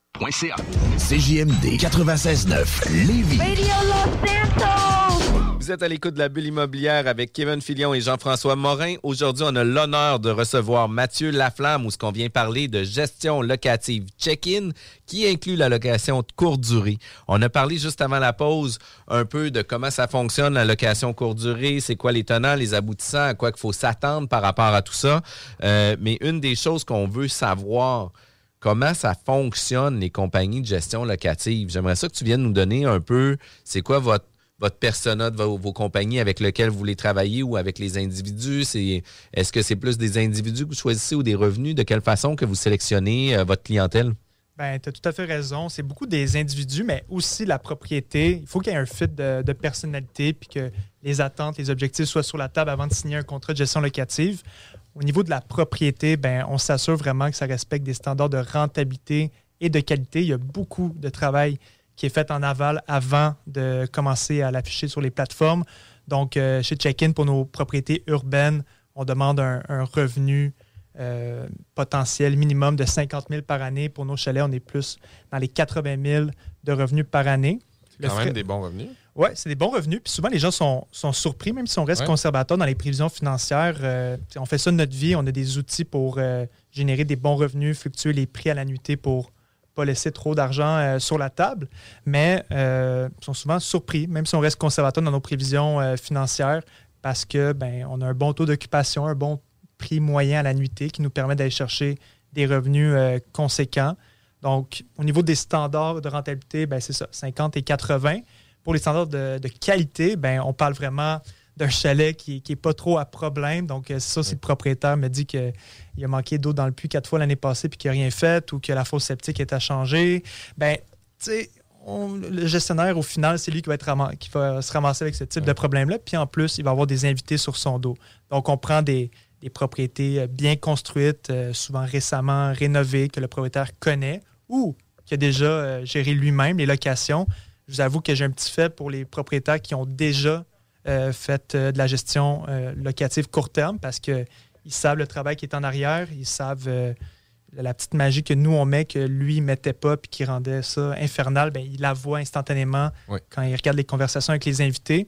J: CJMD 96.9 Lévis.
F: Vous êtes à l'écoute de la bulle immobilière avec Kevin Filion et Jean-François Morin. Aujourd'hui, on a l'honneur de recevoir Mathieu Laflamme où ce qu'on vient parler de gestion locative check-in qui inclut la location de courte durée. On a parlé juste avant la pause un peu de comment ça fonctionne la location courte durée, c'est quoi les tenants, les aboutissants, à quoi qu'il faut s'attendre par rapport à tout ça. Euh, mais une des choses qu'on veut savoir, comment ça fonctionne les compagnies de gestion locative? J'aimerais ça que tu viennes nous donner un peu, c'est quoi votre votre persona de vos, compagnies avec lesquelles vous voulez travailler ou avec les individus? Est-ce que c'est plus des individus que vous choisissez ou des revenus? De quelle façon que vous sélectionnez euh, votre clientèle?
H: Ben, tu as tout à fait raison. C'est beaucoup des individus, mais aussi la propriété. Il faut qu'il y ait un fit de, de personnalité puis que les attentes, les objectifs soient sur la table avant de signer un contrat de gestion locative. Au niveau de la propriété, ben, on s'assure vraiment que ça respecte des standards de rentabilité et de qualité. Il y a beaucoup de travail qui est fait en aval avant de commencer à l'afficher sur les plateformes. Donc, euh, chez Check-in, pour nos propriétés urbaines, on demande un, un revenu euh, potentiel minimum de 50 000 par année. Pour nos chalets, on est plus dans les 80 000 de revenus par année.
G: C'est quand même des bons revenus.
H: Oui, c'est des bons revenus. Puis souvent, les gens sont, sont surpris, même si on reste
G: Ouais.
H: conservateur dans les prévisions financières. euh, on fait ça de notre vie. On a des outils pour euh, générer des bons revenus, fluctuer les prix à la nuitée pour pas laisser trop d'argent euh, sur la table. Mais ils sont souvent surpris, même si on reste conservateur dans nos prévisions financières, parce que ben, on a un bon taux d'occupation, un bon prix moyen à la nuitée qui nous permet d'aller chercher des revenus conséquents. Donc, au niveau des standards de rentabilité, ben, c'est ça, 50 et 80. Pour les standards de, de qualité, ben, on parle vraiment d'un chalet qui n'est pas trop à problème. Donc, euh, ça, si le propriétaire me dit qu'il a manqué d'eau dans le puits quatre fois l'année passée puis qu'il n'a rien fait ou que la fosse septique est à changer, ben, tu sais, le gestionnaire, au final, c'est lui qui va, être ram- qui va se ramasser avec ce type de problème-là. Puis en plus, il va avoir des invités sur son dos. Donc, on prend des, des propriétés euh, bien construites, euh, souvent récemment rénovées, que le propriétaire connaît ou qui a déjà géré lui-même les locations. Je vous avoue que j'ai un petit fait pour les propriétaires qui ont déjà euh, fait euh, de la gestion euh, locative court terme parce qu'ils savent le travail qui est en arrière, ils savent la petite magie que nous on met, que lui ne mettait pas puis qui rendait ça infernal, ben, il la voit instantanément
G: Oui.
H: quand il regarde les conversations avec les invités.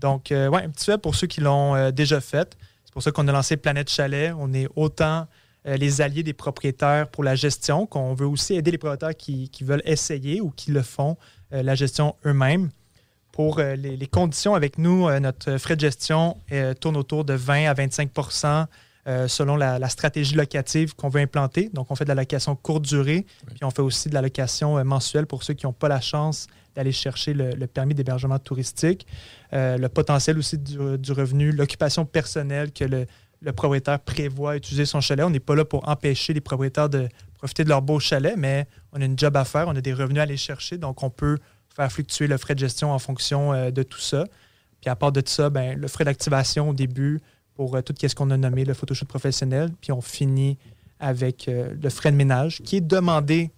H: Donc, euh, ouais, un petit fait pour ceux qui l'ont euh, déjà fait. C'est pour ça qu'on a lancé Planète Chalet. On est autant euh, les alliés des propriétaires pour la gestion qu'on veut aussi aider les propriétaires qui, qui veulent essayer ou qui le font, la gestion eux-mêmes. Pour euh, les, les conditions avec nous, euh, notre frais de gestion euh, tourne autour de 20 à 25% euh, selon la, la stratégie locative qu'on veut implanter. Donc, on fait de la location courte durée, puis on fait aussi de la location euh, mensuelle pour ceux qui n'ont pas la chance d'aller chercher le, le permis d'hébergement touristique. Euh, le potentiel aussi du, du revenu, l'occupation personnelle que le, le propriétaire prévoit utiliser son chalet. On n'est pas là pour empêcher les propriétaires de profiter de leur beau chalet, mais on a une job à faire, on a des revenus à aller chercher, donc on peut faire fluctuer le frais de gestion en fonction euh, de tout ça. Puis à part de ça, ben, le frais d'activation au début pour euh, tout ce qu'on a nommé le photoshoot professionnel, puis on finit avec euh, le frais de ménage qui est demandé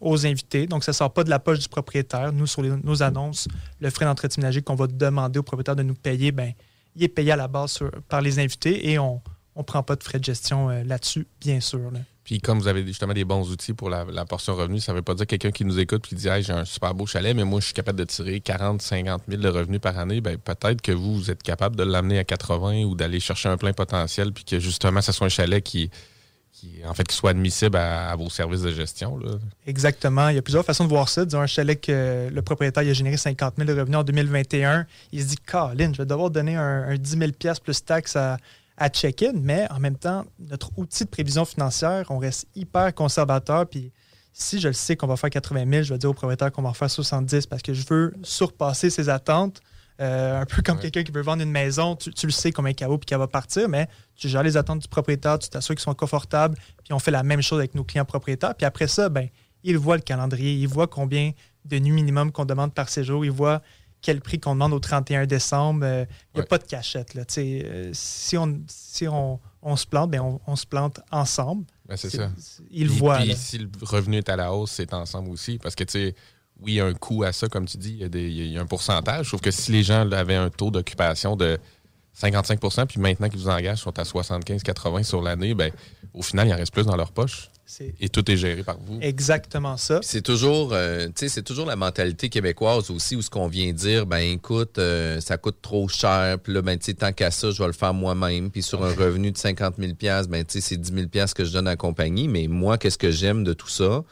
H: aux invités. Donc, ça ne sort pas de la poche du propriétaire. Nous, sur nos annonces, le frais d'entretien ménager qu'on va demander au propriétaire de nous payer, ben, il est payé à la base par les invités et on ne prend pas de frais de gestion là-dessus, bien sûr.
G: Puis comme vous avez justement des bons outils pour la, portion revenu, ça veut pas dire quelqu'un qui nous écoute et qui dit hey, j'ai un super beau chalet, mais moi je suis capable de tirer 40, 50 000 de revenus par année. Ben, peut-être que vous, vous êtes capable de l'amener à 80 ou d'aller chercher un plein potentiel, puis que justement, ce soit un chalet qui, qui en fait, soit admissible à, vos services de gestion. Là.
H: Exactement. Il y a plusieurs façons de voir ça. Disons, un chalet que le propriétaire a généré 50 000 de revenus en 2021. Il se dit, Colin, je vais devoir donner un, un 10 000 plus taxes à, à check-in. Mais en même temps, notre outil de prévision financière, on reste hyper conservateur. Puis si je le sais qu'on va faire 80 000, je vais dire au propriétaire qu'on va en faire 70 parce que je veux surpasser ses attentes. Euh, un peu comme quelqu'un qui veut vendre une maison, tu, tu le sais combien qu'elle vaut puis qu'elle va partir, mais tu gères les attentes du propriétaire, tu t'assures qu'ils sont confortables, puis on fait la même chose avec nos clients propriétaires. Puis après ça, ben, ils voient le calendrier, ils voient combien de nuits minimum qu'on demande par séjour, ils voient quel prix qu'on demande au 31 décembre. Euh, Il n'y a pas de cachette. Là. Euh, si on, si on, on se plante, ben on, on se plante ensemble.
G: Ben, c'est ça.
H: Ils le voient.
G: Puis si le revenu est à la hausse, c'est ensemble aussi. Parce que, tu sais, oui, il y a un coût à ça, comme tu dis, il y a, des- il y a un pourcentage. Sauf que si les gens là, avaient un taux d'occupation de 55% puis maintenant qu'ils vous engagent, sont à 75-80 sur l'année, ben, au final, il en reste plus dans leur poche. Et tout est géré par vous.
H: Exactement ça.
F: Puis C'est toujours, euh, tu sais, c'est toujours la mentalité québécoise aussi où ce qu'on vient dire, ben écoute, euh, ça coûte trop cher, puis là, ben tu sais, tant qu'à ça, je vais le faire moi-même. Puis sur un revenu de 50 000 ben tu sais, c'est 10 000 que je donne à la compagnie. Mais moi, qu'est-ce que j'aime de tout ça,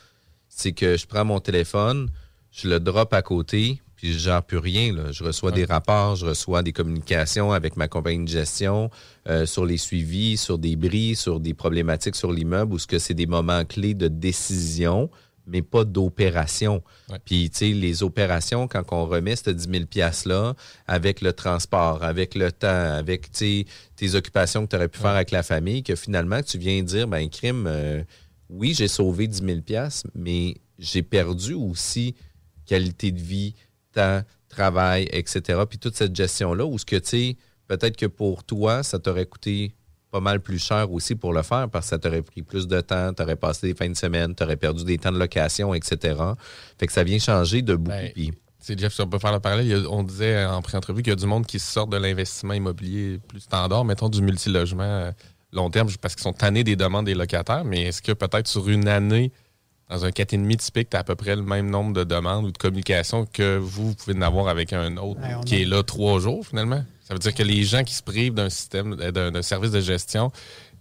F: c'est que je prends mon téléphone, je le drop à côté, puis je gère plus rien. là. Je reçois des rapports, je reçois des communications avec ma compagnie de gestion euh, sur les suivis, sur des bris, sur des problématiques sur l'immeuble, ou ce que c'est des moments clés de décision, mais pas d'opération. Puis, tu sais, les opérations, quand on remet ce 10 000 $-là, avec le transport, avec le temps, avec, tes occupations que tu aurais pu faire avec la famille, que finalement, tu viens dire, ben, crime, euh, oui, j'ai sauvé 10 000 mais j'ai perdu aussi qualité de vie, temps, travail, etc. Puis toute cette gestion-là, où ce que, tu sais, peut-être que pour toi, ça t'aurait coûté pas mal plus cher aussi pour le faire parce que ça t'aurait pris plus de temps, tu aurais passé des fins de semaine, tu aurais perdu des temps de location, etc. Fait que ça vient changer de beaucoup.
G: Ben, C'est Jeff, si on peut faire le parallèle. on disait en pré-entrevue qu'il y a du monde qui sort de l'investissement immobilier plus standard, mettons du multilogement euh, long terme, parce qu'ils sont tannés des demandes des locataires. Mais est-ce que peut-être sur une année, dans un 4,5 typique, tu as à peu près le même nombre de demandes ou de communications que vous, vous pouvez en avoir avec un autre
H: Ouais,
G: qui
H: a-
G: est là trois jours finalement? Ça veut dire que les gens qui se privent d'un système, euh, d'un service de gestion,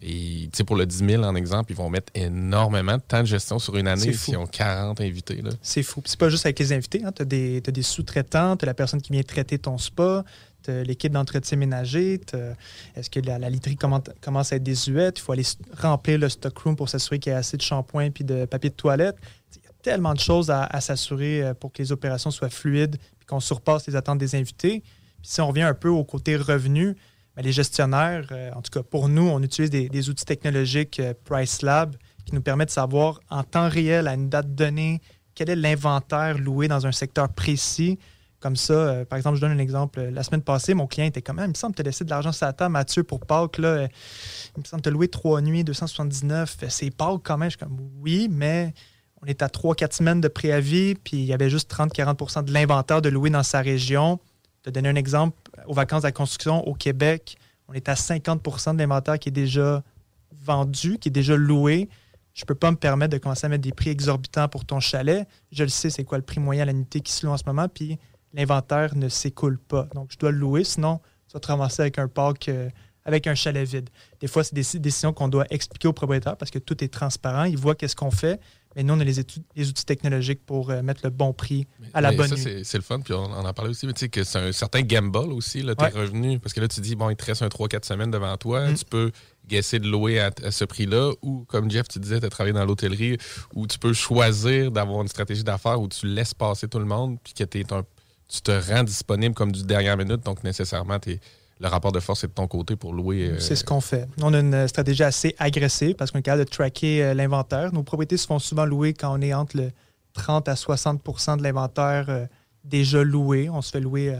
G: et pour le 10 000 en exemple, ils vont mettre énormément de temps de gestion sur une année s'ils ont 40 invités.
H: C'est fou. C'est pas juste avec les invités. Tu as des, sous-traitants, tu as la personne qui vient traiter ton spa, l'équipe d'entretien ménager. t'as- Est-ce que la, literie commen- commence à être désuète? Il faut aller remplir le stockroom pour s'assurer qu'il y a assez de shampoing puis de papier de toilette. Il y a tellement de choses à, s'assurer euh, pour que les opérations soient fluides puis qu'on surpasse les attentes des invités. Puis si on revient un peu au côté revenu, ben, les gestionnaires, euh, en tout cas pour nous, on utilise des, outils technologiques euh, Price Lab qui nous permettent de savoir en temps réel, à une date donnée, quel est l'inventaire loué dans un secteur précis. Comme ça, euh, par exemple, je donne un exemple. Euh, La semaine passée, mon client était comme Ah, il me semble que tu as laissé de l'argent sur la Mathieu, pour Pâques. Là, Euh, il me semble que tu as loué trois nuits, 279. Euh, C'est Pâques quand même. Je suis comme Oui, mais on est à 3-4 semaines de préavis, puis il y avait juste 30-40% de l'inventaire de louer dans sa région. Je te donner un exemple. Aux vacances de la construction au Québec, on est à 50% de l'inventaire qui est déjà vendu, qui est déjà loué. Je ne peux pas me permettre de commencer à mettre des prix exorbitants pour ton chalet. Je le sais, c'est quoi le prix moyen à la unité qui se loue en ce moment, puis l'inventaire ne s'écoule pas. Donc, je dois le louer, sinon, tu vas te ramasser avec un parc, euh, avec un chalet vide. Des fois, c'est des déci- décisions qu'on doit expliquer au propriétaire parce que tout est transparent. Il voit qu'est-ce qu'on fait, mais nous, on a les, études- les outils technologiques pour euh, mettre le bon prix à la bonne
G: ça, c'est- le fun. Puis on, on en parlait aussi, mais tu sais que c'est un certain gamble aussi, là, tes
H: Ouais.
G: revenus. Parce que là, tu dis, bon, il te reste un 3-4 semaines devant toi.
H: Mm.
G: Tu peux guesser de louer à, à ce prix-là. Ou, comme Jeff, tu disais, tu as travaillé dans l'hôtellerie, où tu peux choisir d'avoir une stratégie d'affaires où tu laisses passer tout le monde, puis que t'es un- tu te rends disponible comme du dernière minute. Donc, nécessairement, le rapport de force est de ton côté pour louer. euh,
H: C'est ce qu'on fait. On a une euh, stratégie assez agressive parce qu'on est capable de tracker euh, l'inventaire. Nos propriétés se font souvent louer quand on est entre le 30 à 60% de l'inventaire euh, déjà loué. On se fait louer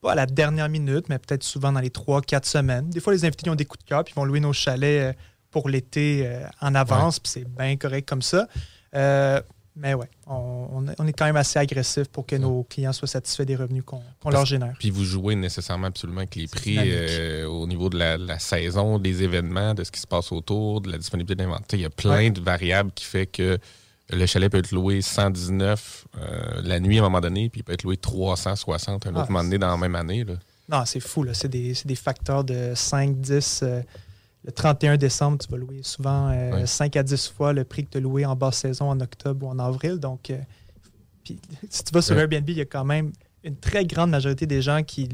H: pas à la dernière minute, mais peut-être souvent dans les 3-4 semaines. Des fois, les invités ont des coups de cœur puis ils vont louer nos chalets pour l'été en avance, puis c'est bien correct comme ça. Euh, mais ouais, on, on est- quand même assez agressif pour que nos clients soient satisfaits des revenus qu'on leur génère.
G: Puis vous jouez nécessairement absolument avec les prix euh, au niveau de la, la saison, des événements, de ce qui se passe autour, de la disponibilité d'inventaire. Il y a plein
H: Ouais.
G: de variables qui fait que le chalet peut être loué 119 euh, la nuit à un moment donné, puis il peut être loué 360 un autre
H: Ah,
G: moment donné dans la même année. là.
H: Non, c'est fou. C'est des, c'est des facteurs de 5, 10. Euh, le 31 décembre, tu vas louer souvent euh,
G: Ouais.
H: 5 à 10 fois le prix que tu as loué en basse saison en octobre ou en avril. Donc, euh, puis, <laughs> si tu vas sur
G: Ouais.
H: Airbnb, il y a quand même une très grande majorité des gens qui,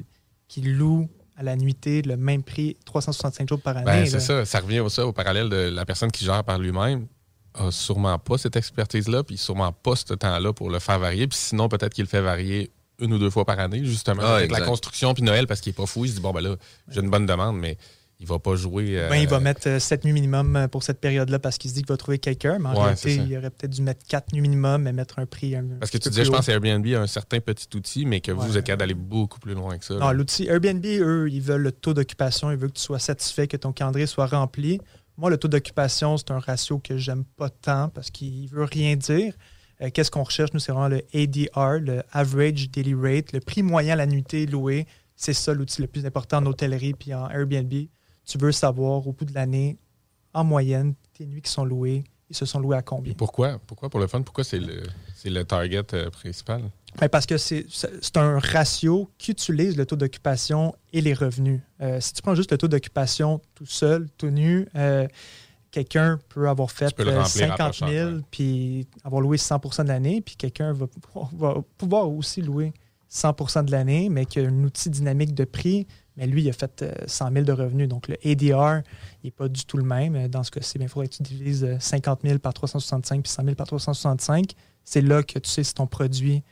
H: qui louent à la nuitée le même prix 365 jours par année.
G: Ben, c'est ça. Ça revient au, parallèle de la personne qui gère par lui-même a sûrement pas cette expertise-là, puis sûrement pas ce temps-là pour le faire varier. Puis sinon, peut-être qu'il le fait varier une ou deux fois par année, justement.
F: Ah,
G: Peut-être la construction, puis Noël, parce qu'il est pas fou. Il se dit, bon, ben là, j'ai une bonne demande, mais il va pas jouer. euh,
H: Ben, il va mettre 7 nuits minimum euh, pour cette période-là parce qu'il se dit qu'il va trouver quelqu'un. Mais en
G: Ouais,
H: réalité, il aurait peut-être dû mettre 4 nuits minimum et mettre un prix. Un,
G: Parce que tu disais, je pense Airbnb a un certain petit outil, mais que vous,
H: Ouais.
G: vous êtes capable d'aller beaucoup plus loin que ça.
H: Non, l'outil Airbnb, eux, ils veulent le taux d'occupation. Ils veulent que tu sois satisfait, que ton calendrier soit rempli. Moi, le taux d'occupation, c'est un ratio que j'aime pas tant parce qu'il veut rien dire. Euh, Qu'est-ce qu'on recherche, nous, c'est vraiment le ADR, le Average Daily Rate, le prix moyen à la nuitée louée. C'est ça l'outil le plus important en hôtellerie puis en Airbnb. Tu veux savoir au bout de l'année, en moyenne, tes nuits qui sont louées, ils se sont loués à combien?
G: Pourquoi? Pourquoi pour le fun? Pourquoi c'est le, c'est le target euh, principal?
H: Ben, parce que c'est c'est un ratio qui utilise le taux d'occupation et les revenus. Euh, si tu prends juste le taux d'occupation tout seul, tout nu, euh, quelqu'un peut avoir fait
G: peux le
H: euh,
G: remplir à
H: 50
G: pochard,
H: 000 puis avoir loué 100% de l'année, puis quelqu'un va, pouvoir- va pouvoir aussi louer 100% de l'année, mais qui a un outil dynamique de prix. Mais lui, il a fait euh, 100 000 de revenus. Donc, le ADR, n'est pas du tout le même. Euh, Dans ce cas-ci, ben, il faudrait que tu divises euh, 50 000 par 365 puis 100 000 par 365. C'est là que tu sais si ton produit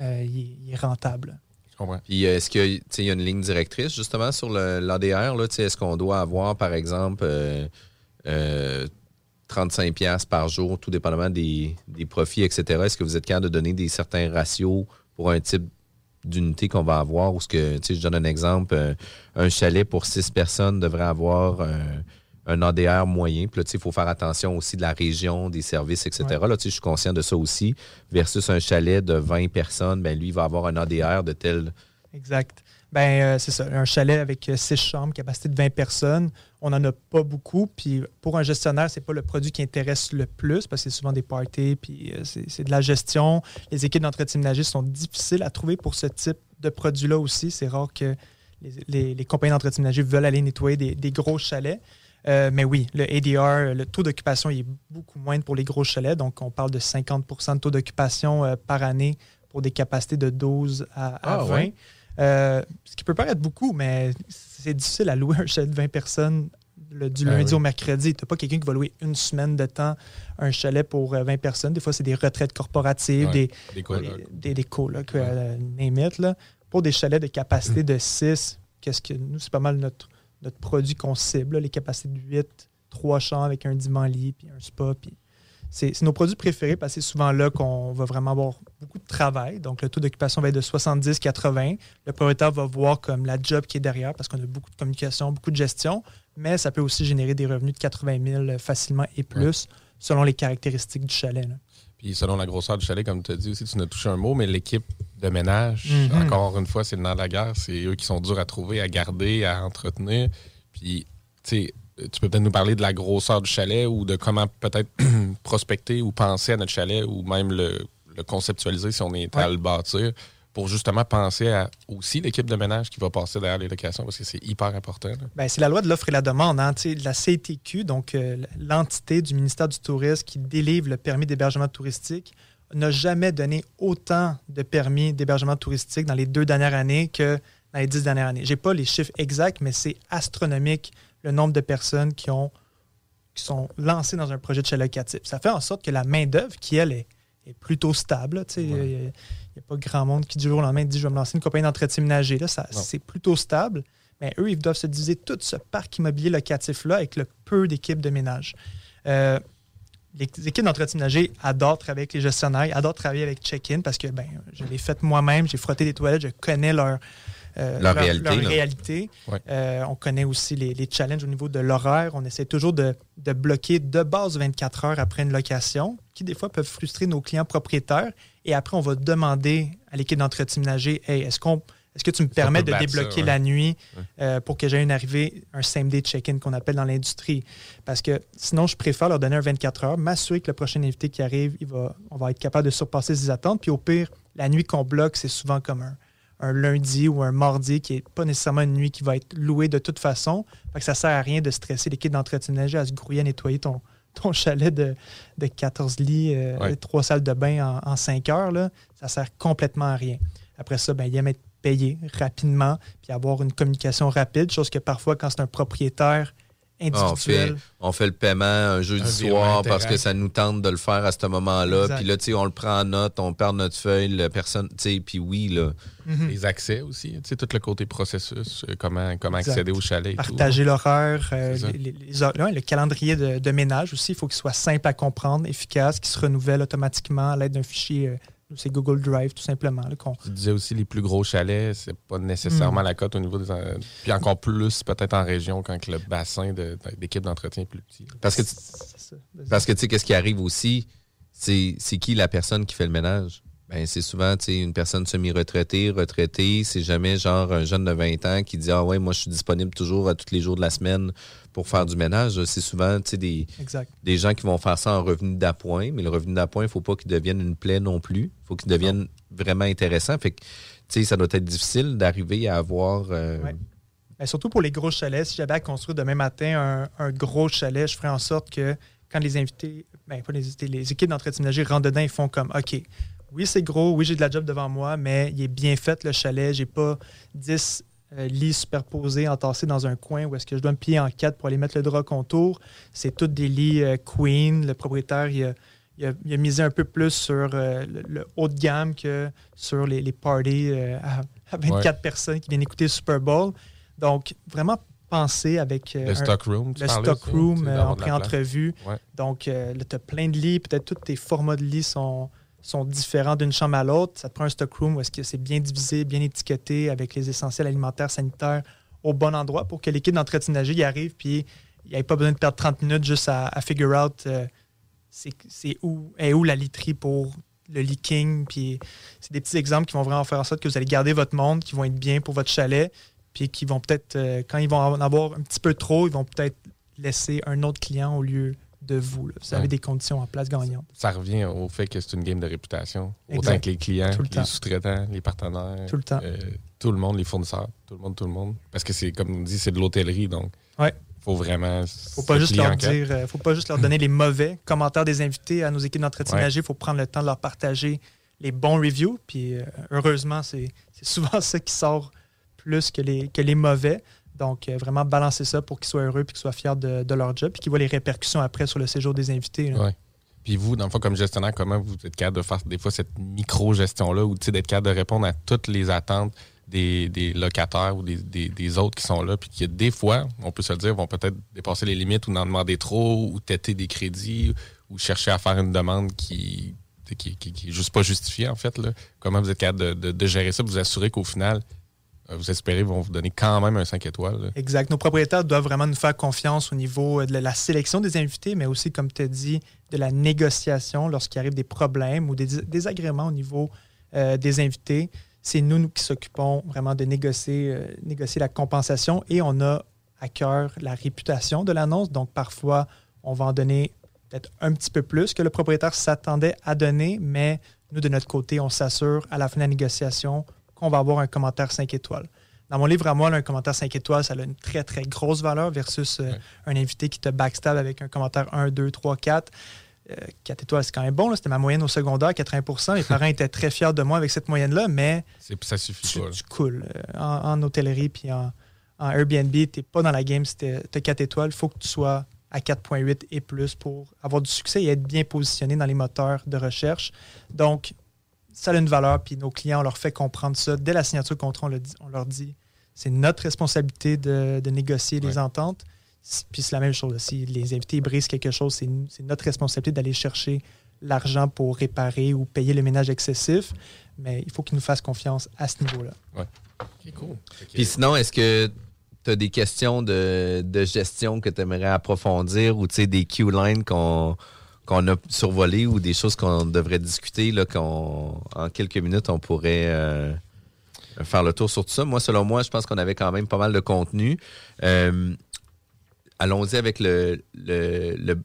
H: euh, est- rentable.
G: Je comprends.
F: Puis euh, est-ce qu'il y, a- une ligne directrice justement sur l'ADR? Est-ce qu'on doit avoir, par exemple, euh, euh, 35$ piastres par jour, tout dépendamment des, des profits, etc. Est-ce que vous êtes capable de donner des certains ratios pour un type d'unité qu'on va avoir? Ou ce que, tu sais, je donne un exemple, euh, un chalet pour six personnes devrait avoir euh, un ADR moyen. Puis là, tu sais, il faut faire attention aussi de la région, des services, etc.
H: Ouais.
F: Là, tu sais, je suis conscient de ça aussi. Versus un chalet de 20 personnes, ben lui, il va avoir un ADR de tel
H: Exact. Ben, euh, c'est ça. Un chalet avec euh, six chambres, capacité de 20 personnes, on n'en a pas beaucoup. Puis pour un gestionnaire, c'est pas le produit qui intéresse le plus parce que c'est souvent des parties, puis euh, c'est c'est de la gestion. Les équipes d'entretien ménager sont difficiles à trouver pour ce type de produit-là aussi. C'est rare que les, les- les compagnies d'entretien ménager veulent aller nettoyer des, des gros chalets. Euh, mais oui, le ADR, le taux d'occupation est beaucoup moindre pour les gros chalets. Donc, on parle de 50% de taux d'occupation euh, par année pour des capacités de 12 à, à
F: Ah,
H: 20.
F: ouais?
H: Euh, ce qui peut paraître beaucoup, mais c'est difficile à louer un chalet de 20 personnes le- du
G: Ah
H: lundi
G: oui.
H: au mercredi. Tu n'as pas quelqu'un qui va louer une semaine de temps un chalet pour euh, 20 personnes. Des fois, c'est des retraites corporatives,
G: Ouais,
H: des,
G: des colocs.
H: des, des colocs, euh, name it, là. Pour des chalets de capacité de 6, qu'est-ce que nous, c'est pas mal notre, notre produit qu'on cible, là, les capacités de 8, 3 chambres avec un divan lit, puis un spa, puis c'est nos produits préférés parce que c'est souvent là qu'on va vraiment avoir beaucoup de travail. Donc, le taux d'occupation va être de 70-80. Le propriétaire va voir comme la job qui est derrière parce qu'on a beaucoup de communication, beaucoup de gestion, mais ça peut aussi générer des revenus de 80 000 facilement et plus selon les caractéristiques du chalet. là.
G: Puis selon la grosseur du chalet, comme tu as dit aussi, tu n'as touché un mot, mais l'équipe de ménage,
H: Mhm.
G: encore une fois, c'est le nerf de la guerre. C'est eux qui sont durs à trouver, à garder, à entretenir. Puis, tu sais, tu peux peut-être nous parler de la grosseur du chalet ou de comment peut-être <clears throat> prospecter ou penser à notre chalet ou même le, le conceptualiser si on est à le bâtir pour justement penser à aussi l'équipe de ménage qui va passer derrière les locations parce que c'est hyper important.
H: Ben, c'est la loi de l'offre et la demande. Hein. La CTQ, donc euh, l'entité du ministère du Tourisme qui délivre le permis d'hébergement touristique, n'a jamais donné autant de permis d'hébergement touristique dans les deux dernières années que dans les dix dernières années. Je n'ai pas les chiffres exacts, mais c'est astronomique le nombre de personnes qui, ont, qui sont lancées dans un projet de chalet locatif. Ça fait en sorte que la main-d'œuvre, qui elle est, est plutôt stable, il n'y a, pas grand monde qui du jour au lendemain dit je vais me lancer une compagnie d'entretien ménager. Là, ça-
G: Non.
H: c'est plutôt stable. Mais eux, ils doivent se diviser tout ce parc immobilier locatif-là avec le peu d'équipes de ménage. Euh, les équipes d'entretien ménager adorent travailler avec les gestionnaires, adorent travailler avec check-in parce que ben, je l'ai fait moi-même, j'ai frotté des toilettes, je connais leur,
F: euh, leur, réalité.
H: Leur réalité. Euh, on connaît aussi les, les, challenges au niveau de l'horaire. On essaie toujours de, de, bloquer de base 24 heures après une location, qui des fois peuvent frustrer nos clients propriétaires. Et après, on va demander à l'équipe d'entretien ménager hey, est-ce qu'on est-ce que tu me permets de débloquer ça, ouais. la nuit euh, pour que j'aie une arrivée, un same-day check-in qu'on appelle dans l'industrie? Parce que sinon, je préfère leur donner un 24 heures, m'assurer que le prochain invité qui arrive, il va, on va être capable de surpasser ses attentes. Puis au pire, la nuit qu'on bloque, c'est souvent comme un, un, lundi ou un mardi qui n'est pas nécessairement une nuit qui va être louée de toute façon. Fait que ça ne sert à rien de stresser l'équipe d'entretien ménager à se grouiller à nettoyer ton, <laughs> ton chalet de, de 14 lits, euh,
G: Ouais.
H: 3 salles de bain en, en 5 heures. Là, ça sert complètement à rien. Après ça, ben, il aime être payer rapidement, puis avoir une communication rapide, chose que parfois, quand c'est un propriétaire
F: On, fait,
H: individuel,
F: on fait le paiement un jeudi
G: Un
F: soir parce que ça nous tente de le faire à ce moment-là. Puis là, tu sais, on le prend en note, on perd notre feuille, la personne, tu sais, puis oui, là.
H: Mhm.
G: Les accès aussi, tu sais, tout le côté processus, euh, comment, comment
H: Exact.
G: accéder au chalet. et tout.
H: partager l'horaire, euh, le calendrier de, de ménage aussi, il faut qu'il soit simple à comprendre, efficace, qu'il se renouvelle automatiquement à l'aide d'un fichier, euh, c'est Google Drive tout simplement. là,
G: Tu disais aussi les plus gros chalets, c'est pas
H: Hmm.
G: nécessairement la cote au niveau des. Puis encore plus peut-être en région quand le bassin de- d'équipe d'entretien est plus petit.
F: Parce que, tu- parce que tu sais, qu'est-ce qui arrive aussi? C'est c'est qui la personne qui fait le ménage? Ben, c'est souvent tu sais, une personne semi-retraitée, retraitée. C'est jamais genre un jeune de 20 ans qui dit Ah ouais, moi je suis disponible toujours à tous les jours de la semaine pour faire du ménage. C'est souvent des,
H: Exact.
F: des gens qui vont faire ça en revenu d'appoint, mais le revenu d'appoint, il ne faut pas qu'il devienne une plaie non plus. Il faut qu'il devienne vraiment intéressant. Fait que, ça doit être difficile d'arriver à avoir. euh,
H: Ouais. Ben, surtout pour les gros chalets, si j'avais à construire demain matin un, un gros chalet, je ferais en sorte que quand les invités, ben pas les invités, les équipes d'entretien ménager rentrent dedans, ils font comme OK, oui, c'est gros, oui, j'ai de la job devant moi, mais il est bien fait le chalet. J'ai pas 10 euh, lits superposés entassés dans un coin où est-ce que je dois me plier en quatre pour aller mettre le drap contour. C'est tous des lits euh, queen. Le propriétaire, il a, il a- il a misé un peu plus sur euh, le, le haut de gamme que sur les, les parties euh, à, à 24
G: Ouais.
H: personnes qui viennent écouter le Super Bowl. Donc, vraiment penser avec euh,
G: Le
H: un-
G: stock room,
H: le
G: parlais
H: stock room euh, en pré-entrevue.
G: Ouais.
H: Donc, euh, là, tu as plein de lits. Peut-être tous tes formats de lits sont, sont différents d'une chambre à l'autre. Ça te prend un stock room où est-ce que c'est bien divisé, bien étiqueté avec les essentiels alimentaires, sanitaires au bon endroit pour que l'équipe d'entretien ménager y arrive puis il n'y ait pas besoin de perdre 30 minutes juste à, figure out euh, c'est c'est où, est où la literie pour le leaking. Puis c'est des petits exemples qui vont vraiment faire en sorte que vous allez garder votre monde, qui vont être bien pour votre chalet, puis qui vont peut-être, euh, quand ils vont en avoir un petit peu trop, ils vont peut-être laisser un autre client au lieu de vous. là. Vous avez
G: Ouais.
H: des conditions en place gagnantes.
G: Ça revient au fait que c'est une game de réputation. Autant que les clients,
H: le
G: les sous-traitants, les partenaires.
H: Tout le temps.
G: euh, tout le monde, les fournisseurs, tout le monde, tout le monde. Parce que c'est, comme on dit, c'est de l'hôtellerie, donc
H: Ouais.
G: faut vraiment.
H: faut pas juste leur dire, euh, faut pas juste leur donner les mauvais <laughs> commentaires des invités à nos équipes d'entretien
G: Ouais.
H: Il faut prendre le temps de leur partager les bons reviews. Puis euh, heureusement, c'est c'est souvent <laughs> ça qui sort plus que les, que les mauvais. Donc, euh, vraiment balancer ça pour qu'ils soient heureux puis qu'ils soient fiers de, leur job puis qu'ils voient les répercussions après sur le séjour des invités. là.
G: Ouais. Puis vous, dans le fond, comme gestionnaire, comment vous êtes capable de faire des fois cette micro-gestion-là ou d'être capable de répondre à toutes les attentes des, locataires ou des, autres qui sont là, puis qui, des fois, on peut se le dire, vont peut-être dépasser les limites ou en demander trop ou têter des crédits ou chercher à faire une demande qui qui, qui, juste pas justifiée, en fait. Là. Comment vous êtes capable de, de- gérer ça, vous assurer qu'au final, vous espérez vont vous donner quand même un 5 étoiles.
H: Exact. Nos propriétaires doivent vraiment nous faire confiance au niveau euh, de la sélection des invités, mais aussi, comme tu as dit, de la négociation lorsqu'il arrive des problèmes ou des dés- désagréments au niveau euh, des invités. C'est nous, nous qui s'occupons vraiment de euh, négocier la compensation et on a à cœur la réputation de l'annonce. Donc, parfois, on va en donner peut-être un petit peu plus que le propriétaire s'attendait à donner, mais nous, de notre côté, on s'assure à la fin de la négociation qu'on va avoir un commentaire 5 étoiles. Dans mon livre à moi, là, un commentaire 5 étoiles, ça a une très, très grosse valeur versus euh, un invité qui te backstab avec un commentaire 1, 2, 3, 4. 4 étoiles, c'est quand même bon. C'était ma moyenne au secondaire, 80% Mes parents étaient très fiers de moi avec cette moyenne-là, mais
G: C'est- Ça suffit
H: tu,
G: pas. là.
H: tu coules. Euh, En, en hôtellerie puis en, en Airbnb, tu n'es pas dans la game si tu as 4 étoiles. Il faut que tu sois à 4.8 et plus pour avoir du succès et être bien positionné dans les moteurs de recherche. Donc, ça a une valeur, puis nos clients, on leur fait comprendre ça. Dès la signature de contrat, on, le dit- on leur dit c'est notre responsabilité de, de négocier les ententes. Puis c'est la même chose. Si les invités brisent quelque chose, c'est c'est notre responsabilité d'aller chercher l'argent pour réparer ou payer le ménage excessif. Mais il faut qu'ils nous fassent confiance à ce niveau-là.
G: Ouais.
F: Puis sinon, est-ce que tu as des questions de, de gestion que tu aimerais approfondir ou tu sais, des Q-lines qu'on qu'on a survolées ou des choses qu'on devrait discuter, là, qu'on, en quelques minutes, on pourrait euh, faire le tour sur tout ça? Moi, selon moi, je pense qu'on avait quand même pas mal de contenu. Euh, allons-y avec le, le, le-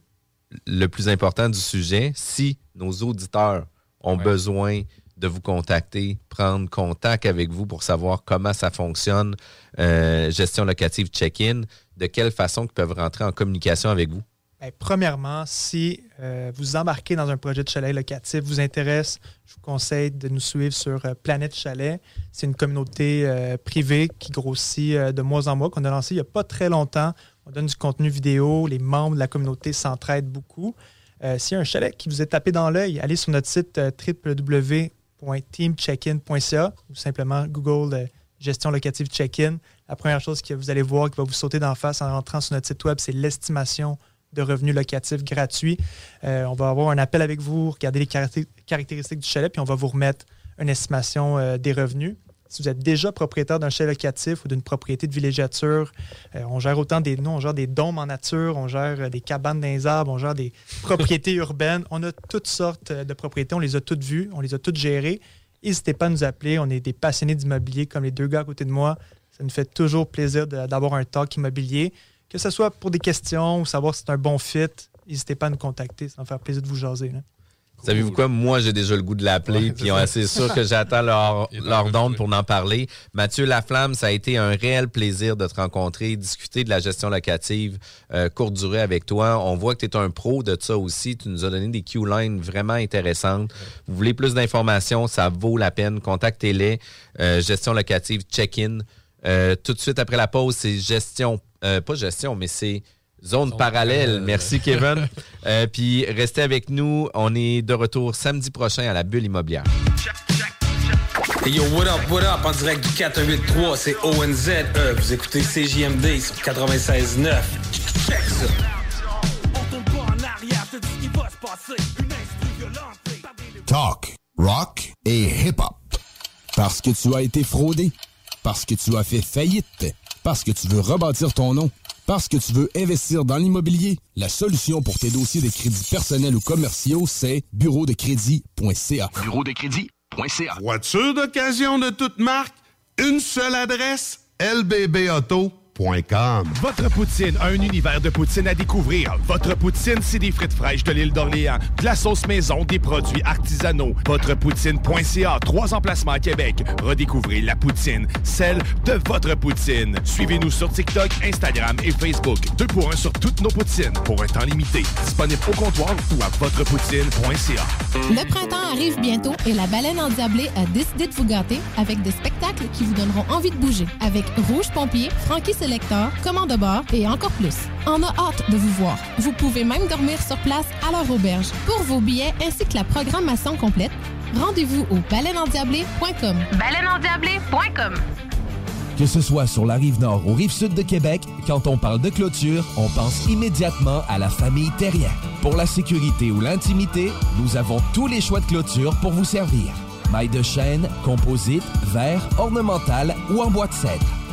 F: le plus important du sujet. Si nos auditeurs ont besoin de vous contacter, prendre contact avec vous pour savoir comment ça fonctionne, euh, gestion locative check-in, de quelle façon ils peuvent rentrer en communication avec vous?
H: Ben, premièrement, si euh, vous embarquez dans un projet de chalet locatif, vous intéresse, je vous conseille de nous suivre sur euh, Planète Chalet. C'est une communauté euh, privée qui grossit de mois en mois, qu'on a lancée il n'y a pas très longtemps. On donne du contenu vidéo, les membres de la communauté s'entraident beaucoup. S'il y a un chalet qui vous est tapé dans l'œil, allez sur notre site www.teamcheckin.ca ou simplement Google gestion locative check-in. La première chose que vous allez voir qui va vous sauter d'en face en rentrant sur notre site web, c'est l'estimation de revenus locatifs gratuits. Euh, on va avoir un appel avec vous, regarder les caracté- caractéristiques du chalet, puis on va vous remettre une estimation euh, des revenus. Si vous êtes déjà propriétaire d'un chalet locatif ou d'une propriété de villégiature, euh, on gère autant des nous, on gère des dômes en nature, on gère des cabanes dans les arbres, on gère des <laughs> propriétés urbaines. On a toutes sortes de propriétés, on les a toutes vues, on les a toutes gérées. N'hésitez pas à nous appeler. On est des passionnés d'immobilier comme les deux gars à côté de moi. Ça nous fait toujours plaisir d'avoir un talk immobilier. Que ce soit pour des questions ou savoir si c'est un bon fit, n'hésitez pas à nous contacter. Ça va me faire plaisir de vous jaser. là.
F: Savez-vous quoi? Moi, j'ai déjà le goût de l'appeler, puis
H: c'est
F: sûr que j'attends leur, <laughs> leur d'onde pour en parler. Mathieu Laflamme, ça a été un réel plaisir de te rencontrer, discuter de la gestion locative euh, courte durée avec toi. On voit que tu es un pro de ça aussi. Tu nous as donné des Q-lines vraiment intéressantes. Vous voulez plus d'informations, ça vaut la peine. Contactez-les. Euh, gestion locative check-in. Euh, tout de suite après la pause, c'est gestion, euh, pas gestion, mais c'est Zone parallèle. Merci, Kevin. <laughs> Euh, puis, restez avec nous. On est de retour samedi prochain à la Bulle immobilière.
O: Hey yo, what up, what up, en direct du 483, c'est ONZ. Euh, vous écoutez CJMD sur 96.9. Check ça.
M: Talk, rock et hip-hop. Parce que tu as été fraudé. Parce que tu as fait faillite. Parce que tu veux rebâtir ton nom. Parce que tu veux investir dans l'immobilier. La solution pour tes dossiers de crédits personnels ou commerciaux, c'est bureau de crédit.ca.
J: Bureau de crédit.ca.
P: Voiture d'occasion de toute marque, une seule adresse,
Q: Votre poutine, un univers de poutine à découvrir. Votre poutine, c'est des frites fraîches de l'île d'Orléans, de la sauce maison, des produits artisanaux. Votrepoutine.ca, trois emplacements à Québec. Redécouvrez la poutine, celle de votre poutine. Suivez-nous sur TikTok, Instagram et Facebook. Deux pour un sur toutes nos poutines, pour un temps limité. Disponible au comptoir ou à votrepoutine.ca.
R: Le printemps arrive bientôt et la baleine endiablée a décidé de vous gâter avec des spectacles qui vous donneront envie de bouger. Avec Rouge Pompier, Frankie Selector, Commande de bord et encore plus. On a hâte de vous voir. Vous pouvez même dormir sur place à leur auberge. Pour vos billets ainsi que la programmation complète, rendez-vous au baleineendiablée.com.
I: Baleineendiablée.com.
S: Que ce soit sur la rive nord ou rive sud de Québec, quand on parle de clôture, on pense immédiatement à la famille Terrien. Pour la sécurité ou l'intimité, nous avons tous les choix de clôture pour vous servir. Maille de chêne, composite, verre, ornemental ou en bois de cèdre.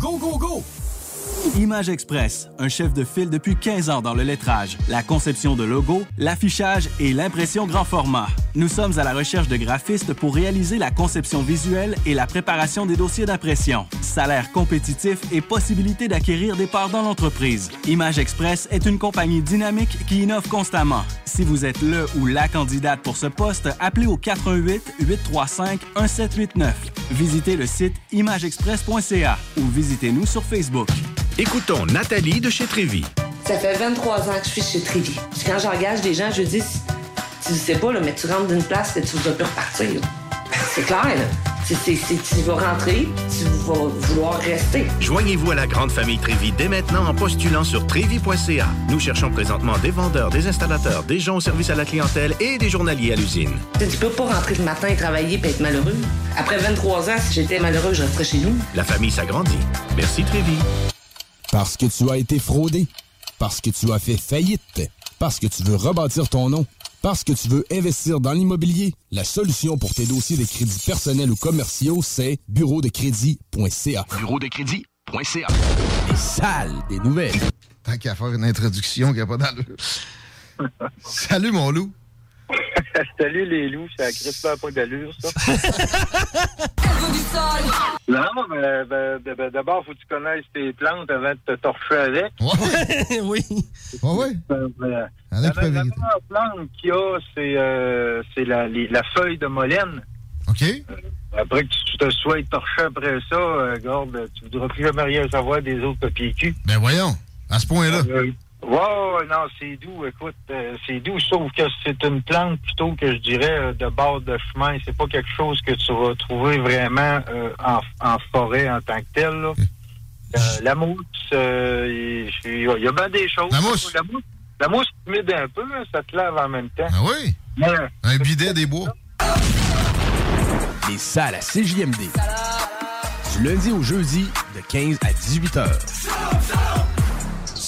T: Go, go, go!
U: Image Express, un chef de file depuis 15 ans dans le lettrage, la conception de logos, l'affichage et l'impression grand format. Nous sommes à la recherche de graphistes pour réaliser la conception visuelle et la préparation des dossiers d'impression. Salaire compétitif et possibilité d'acquérir des parts dans l'entreprise. Image Express est une compagnie dynamique qui innove constamment. Si vous êtes le ou la candidate pour ce poste, appelez au 88 835 1789. Visitez le site imageexpress.ca ou visitez-nous sur Facebook.
V: Écoutons Nathalie de chez Trévy.
W: Ça fait 23 ans que je suis chez Trévi. Puis quand j'engage des gens, je dis, tu sais pas, là, mais tu rentres d'une place et tu vas plus repartir. C'est clair, là. C'est- c'est- c'est- tu vas rentrer, tu vas vouloir rester.
V: Joignez-vous à la grande famille Trévi dès maintenant en postulant sur trévi.ca. Nous cherchons présentement des vendeurs, des installateurs, des gens au service à la clientèle et des journaliers à l'usine.
W: Tu peux pas rentrer le matin et travailler et être malheureux. Après 23 ans, si j'étais malheureux, je resterais chez nous.
V: La famille s'agrandit. Merci Trévi.
M: Parce que tu as été fraudé. Parce que tu as fait faillite. Parce que tu veux rebâtir ton nom. Parce que tu veux investir dans l'immobilier. La solution pour tes dossiers de crédits personnels ou commerciaux, c'est bureau de crédit.ca. Bureau de crédit.ca. Les salles des nouvelles.
X: Tant qu'à faire une introduction qui n'a pas d'allure. <laughs> Salut, mon loup. <laughs>
Y: Salut les loups, ça crispe pas d'allure, ça. <laughs> non, mais ben, ben, ben, d'abord, faut que tu connaisses tes plantes avant de te torcher avec. <laughs>
X: oui. Ouais, ouais.
Y: Ben, ben,
X: Avec
Y: la,
X: la
Y: la meilleure plante qu'il y a, c'est euh, la, feuille de molène.
X: OK.
Y: Après que tu te sois torché après ça, euh, garde, tu voudras plus jamais rien savoir des autres papiers cul.
X: Ben voyons, à ce point-là.
Y: Euh, ouais, non, c'est doux, écoute, euh, c'est doux, sauf que c'est une plante plutôt que je dirais euh, de bord de chemin. C'est pas quelque chose que tu vas trouver vraiment euh, en, en forêt en tant que tel. là. Euh, la mousse, il y a- il y a bien des choses.
X: La mousse?
Y: La mousse, la mousse humide un peu, hein, ça te lave en même temps.
X: Ah oui?
Y: Mais,
X: Un bidet des bois.
S: Les salles à CJMD. Du lundi au jeudi, de 15 à 18 heures.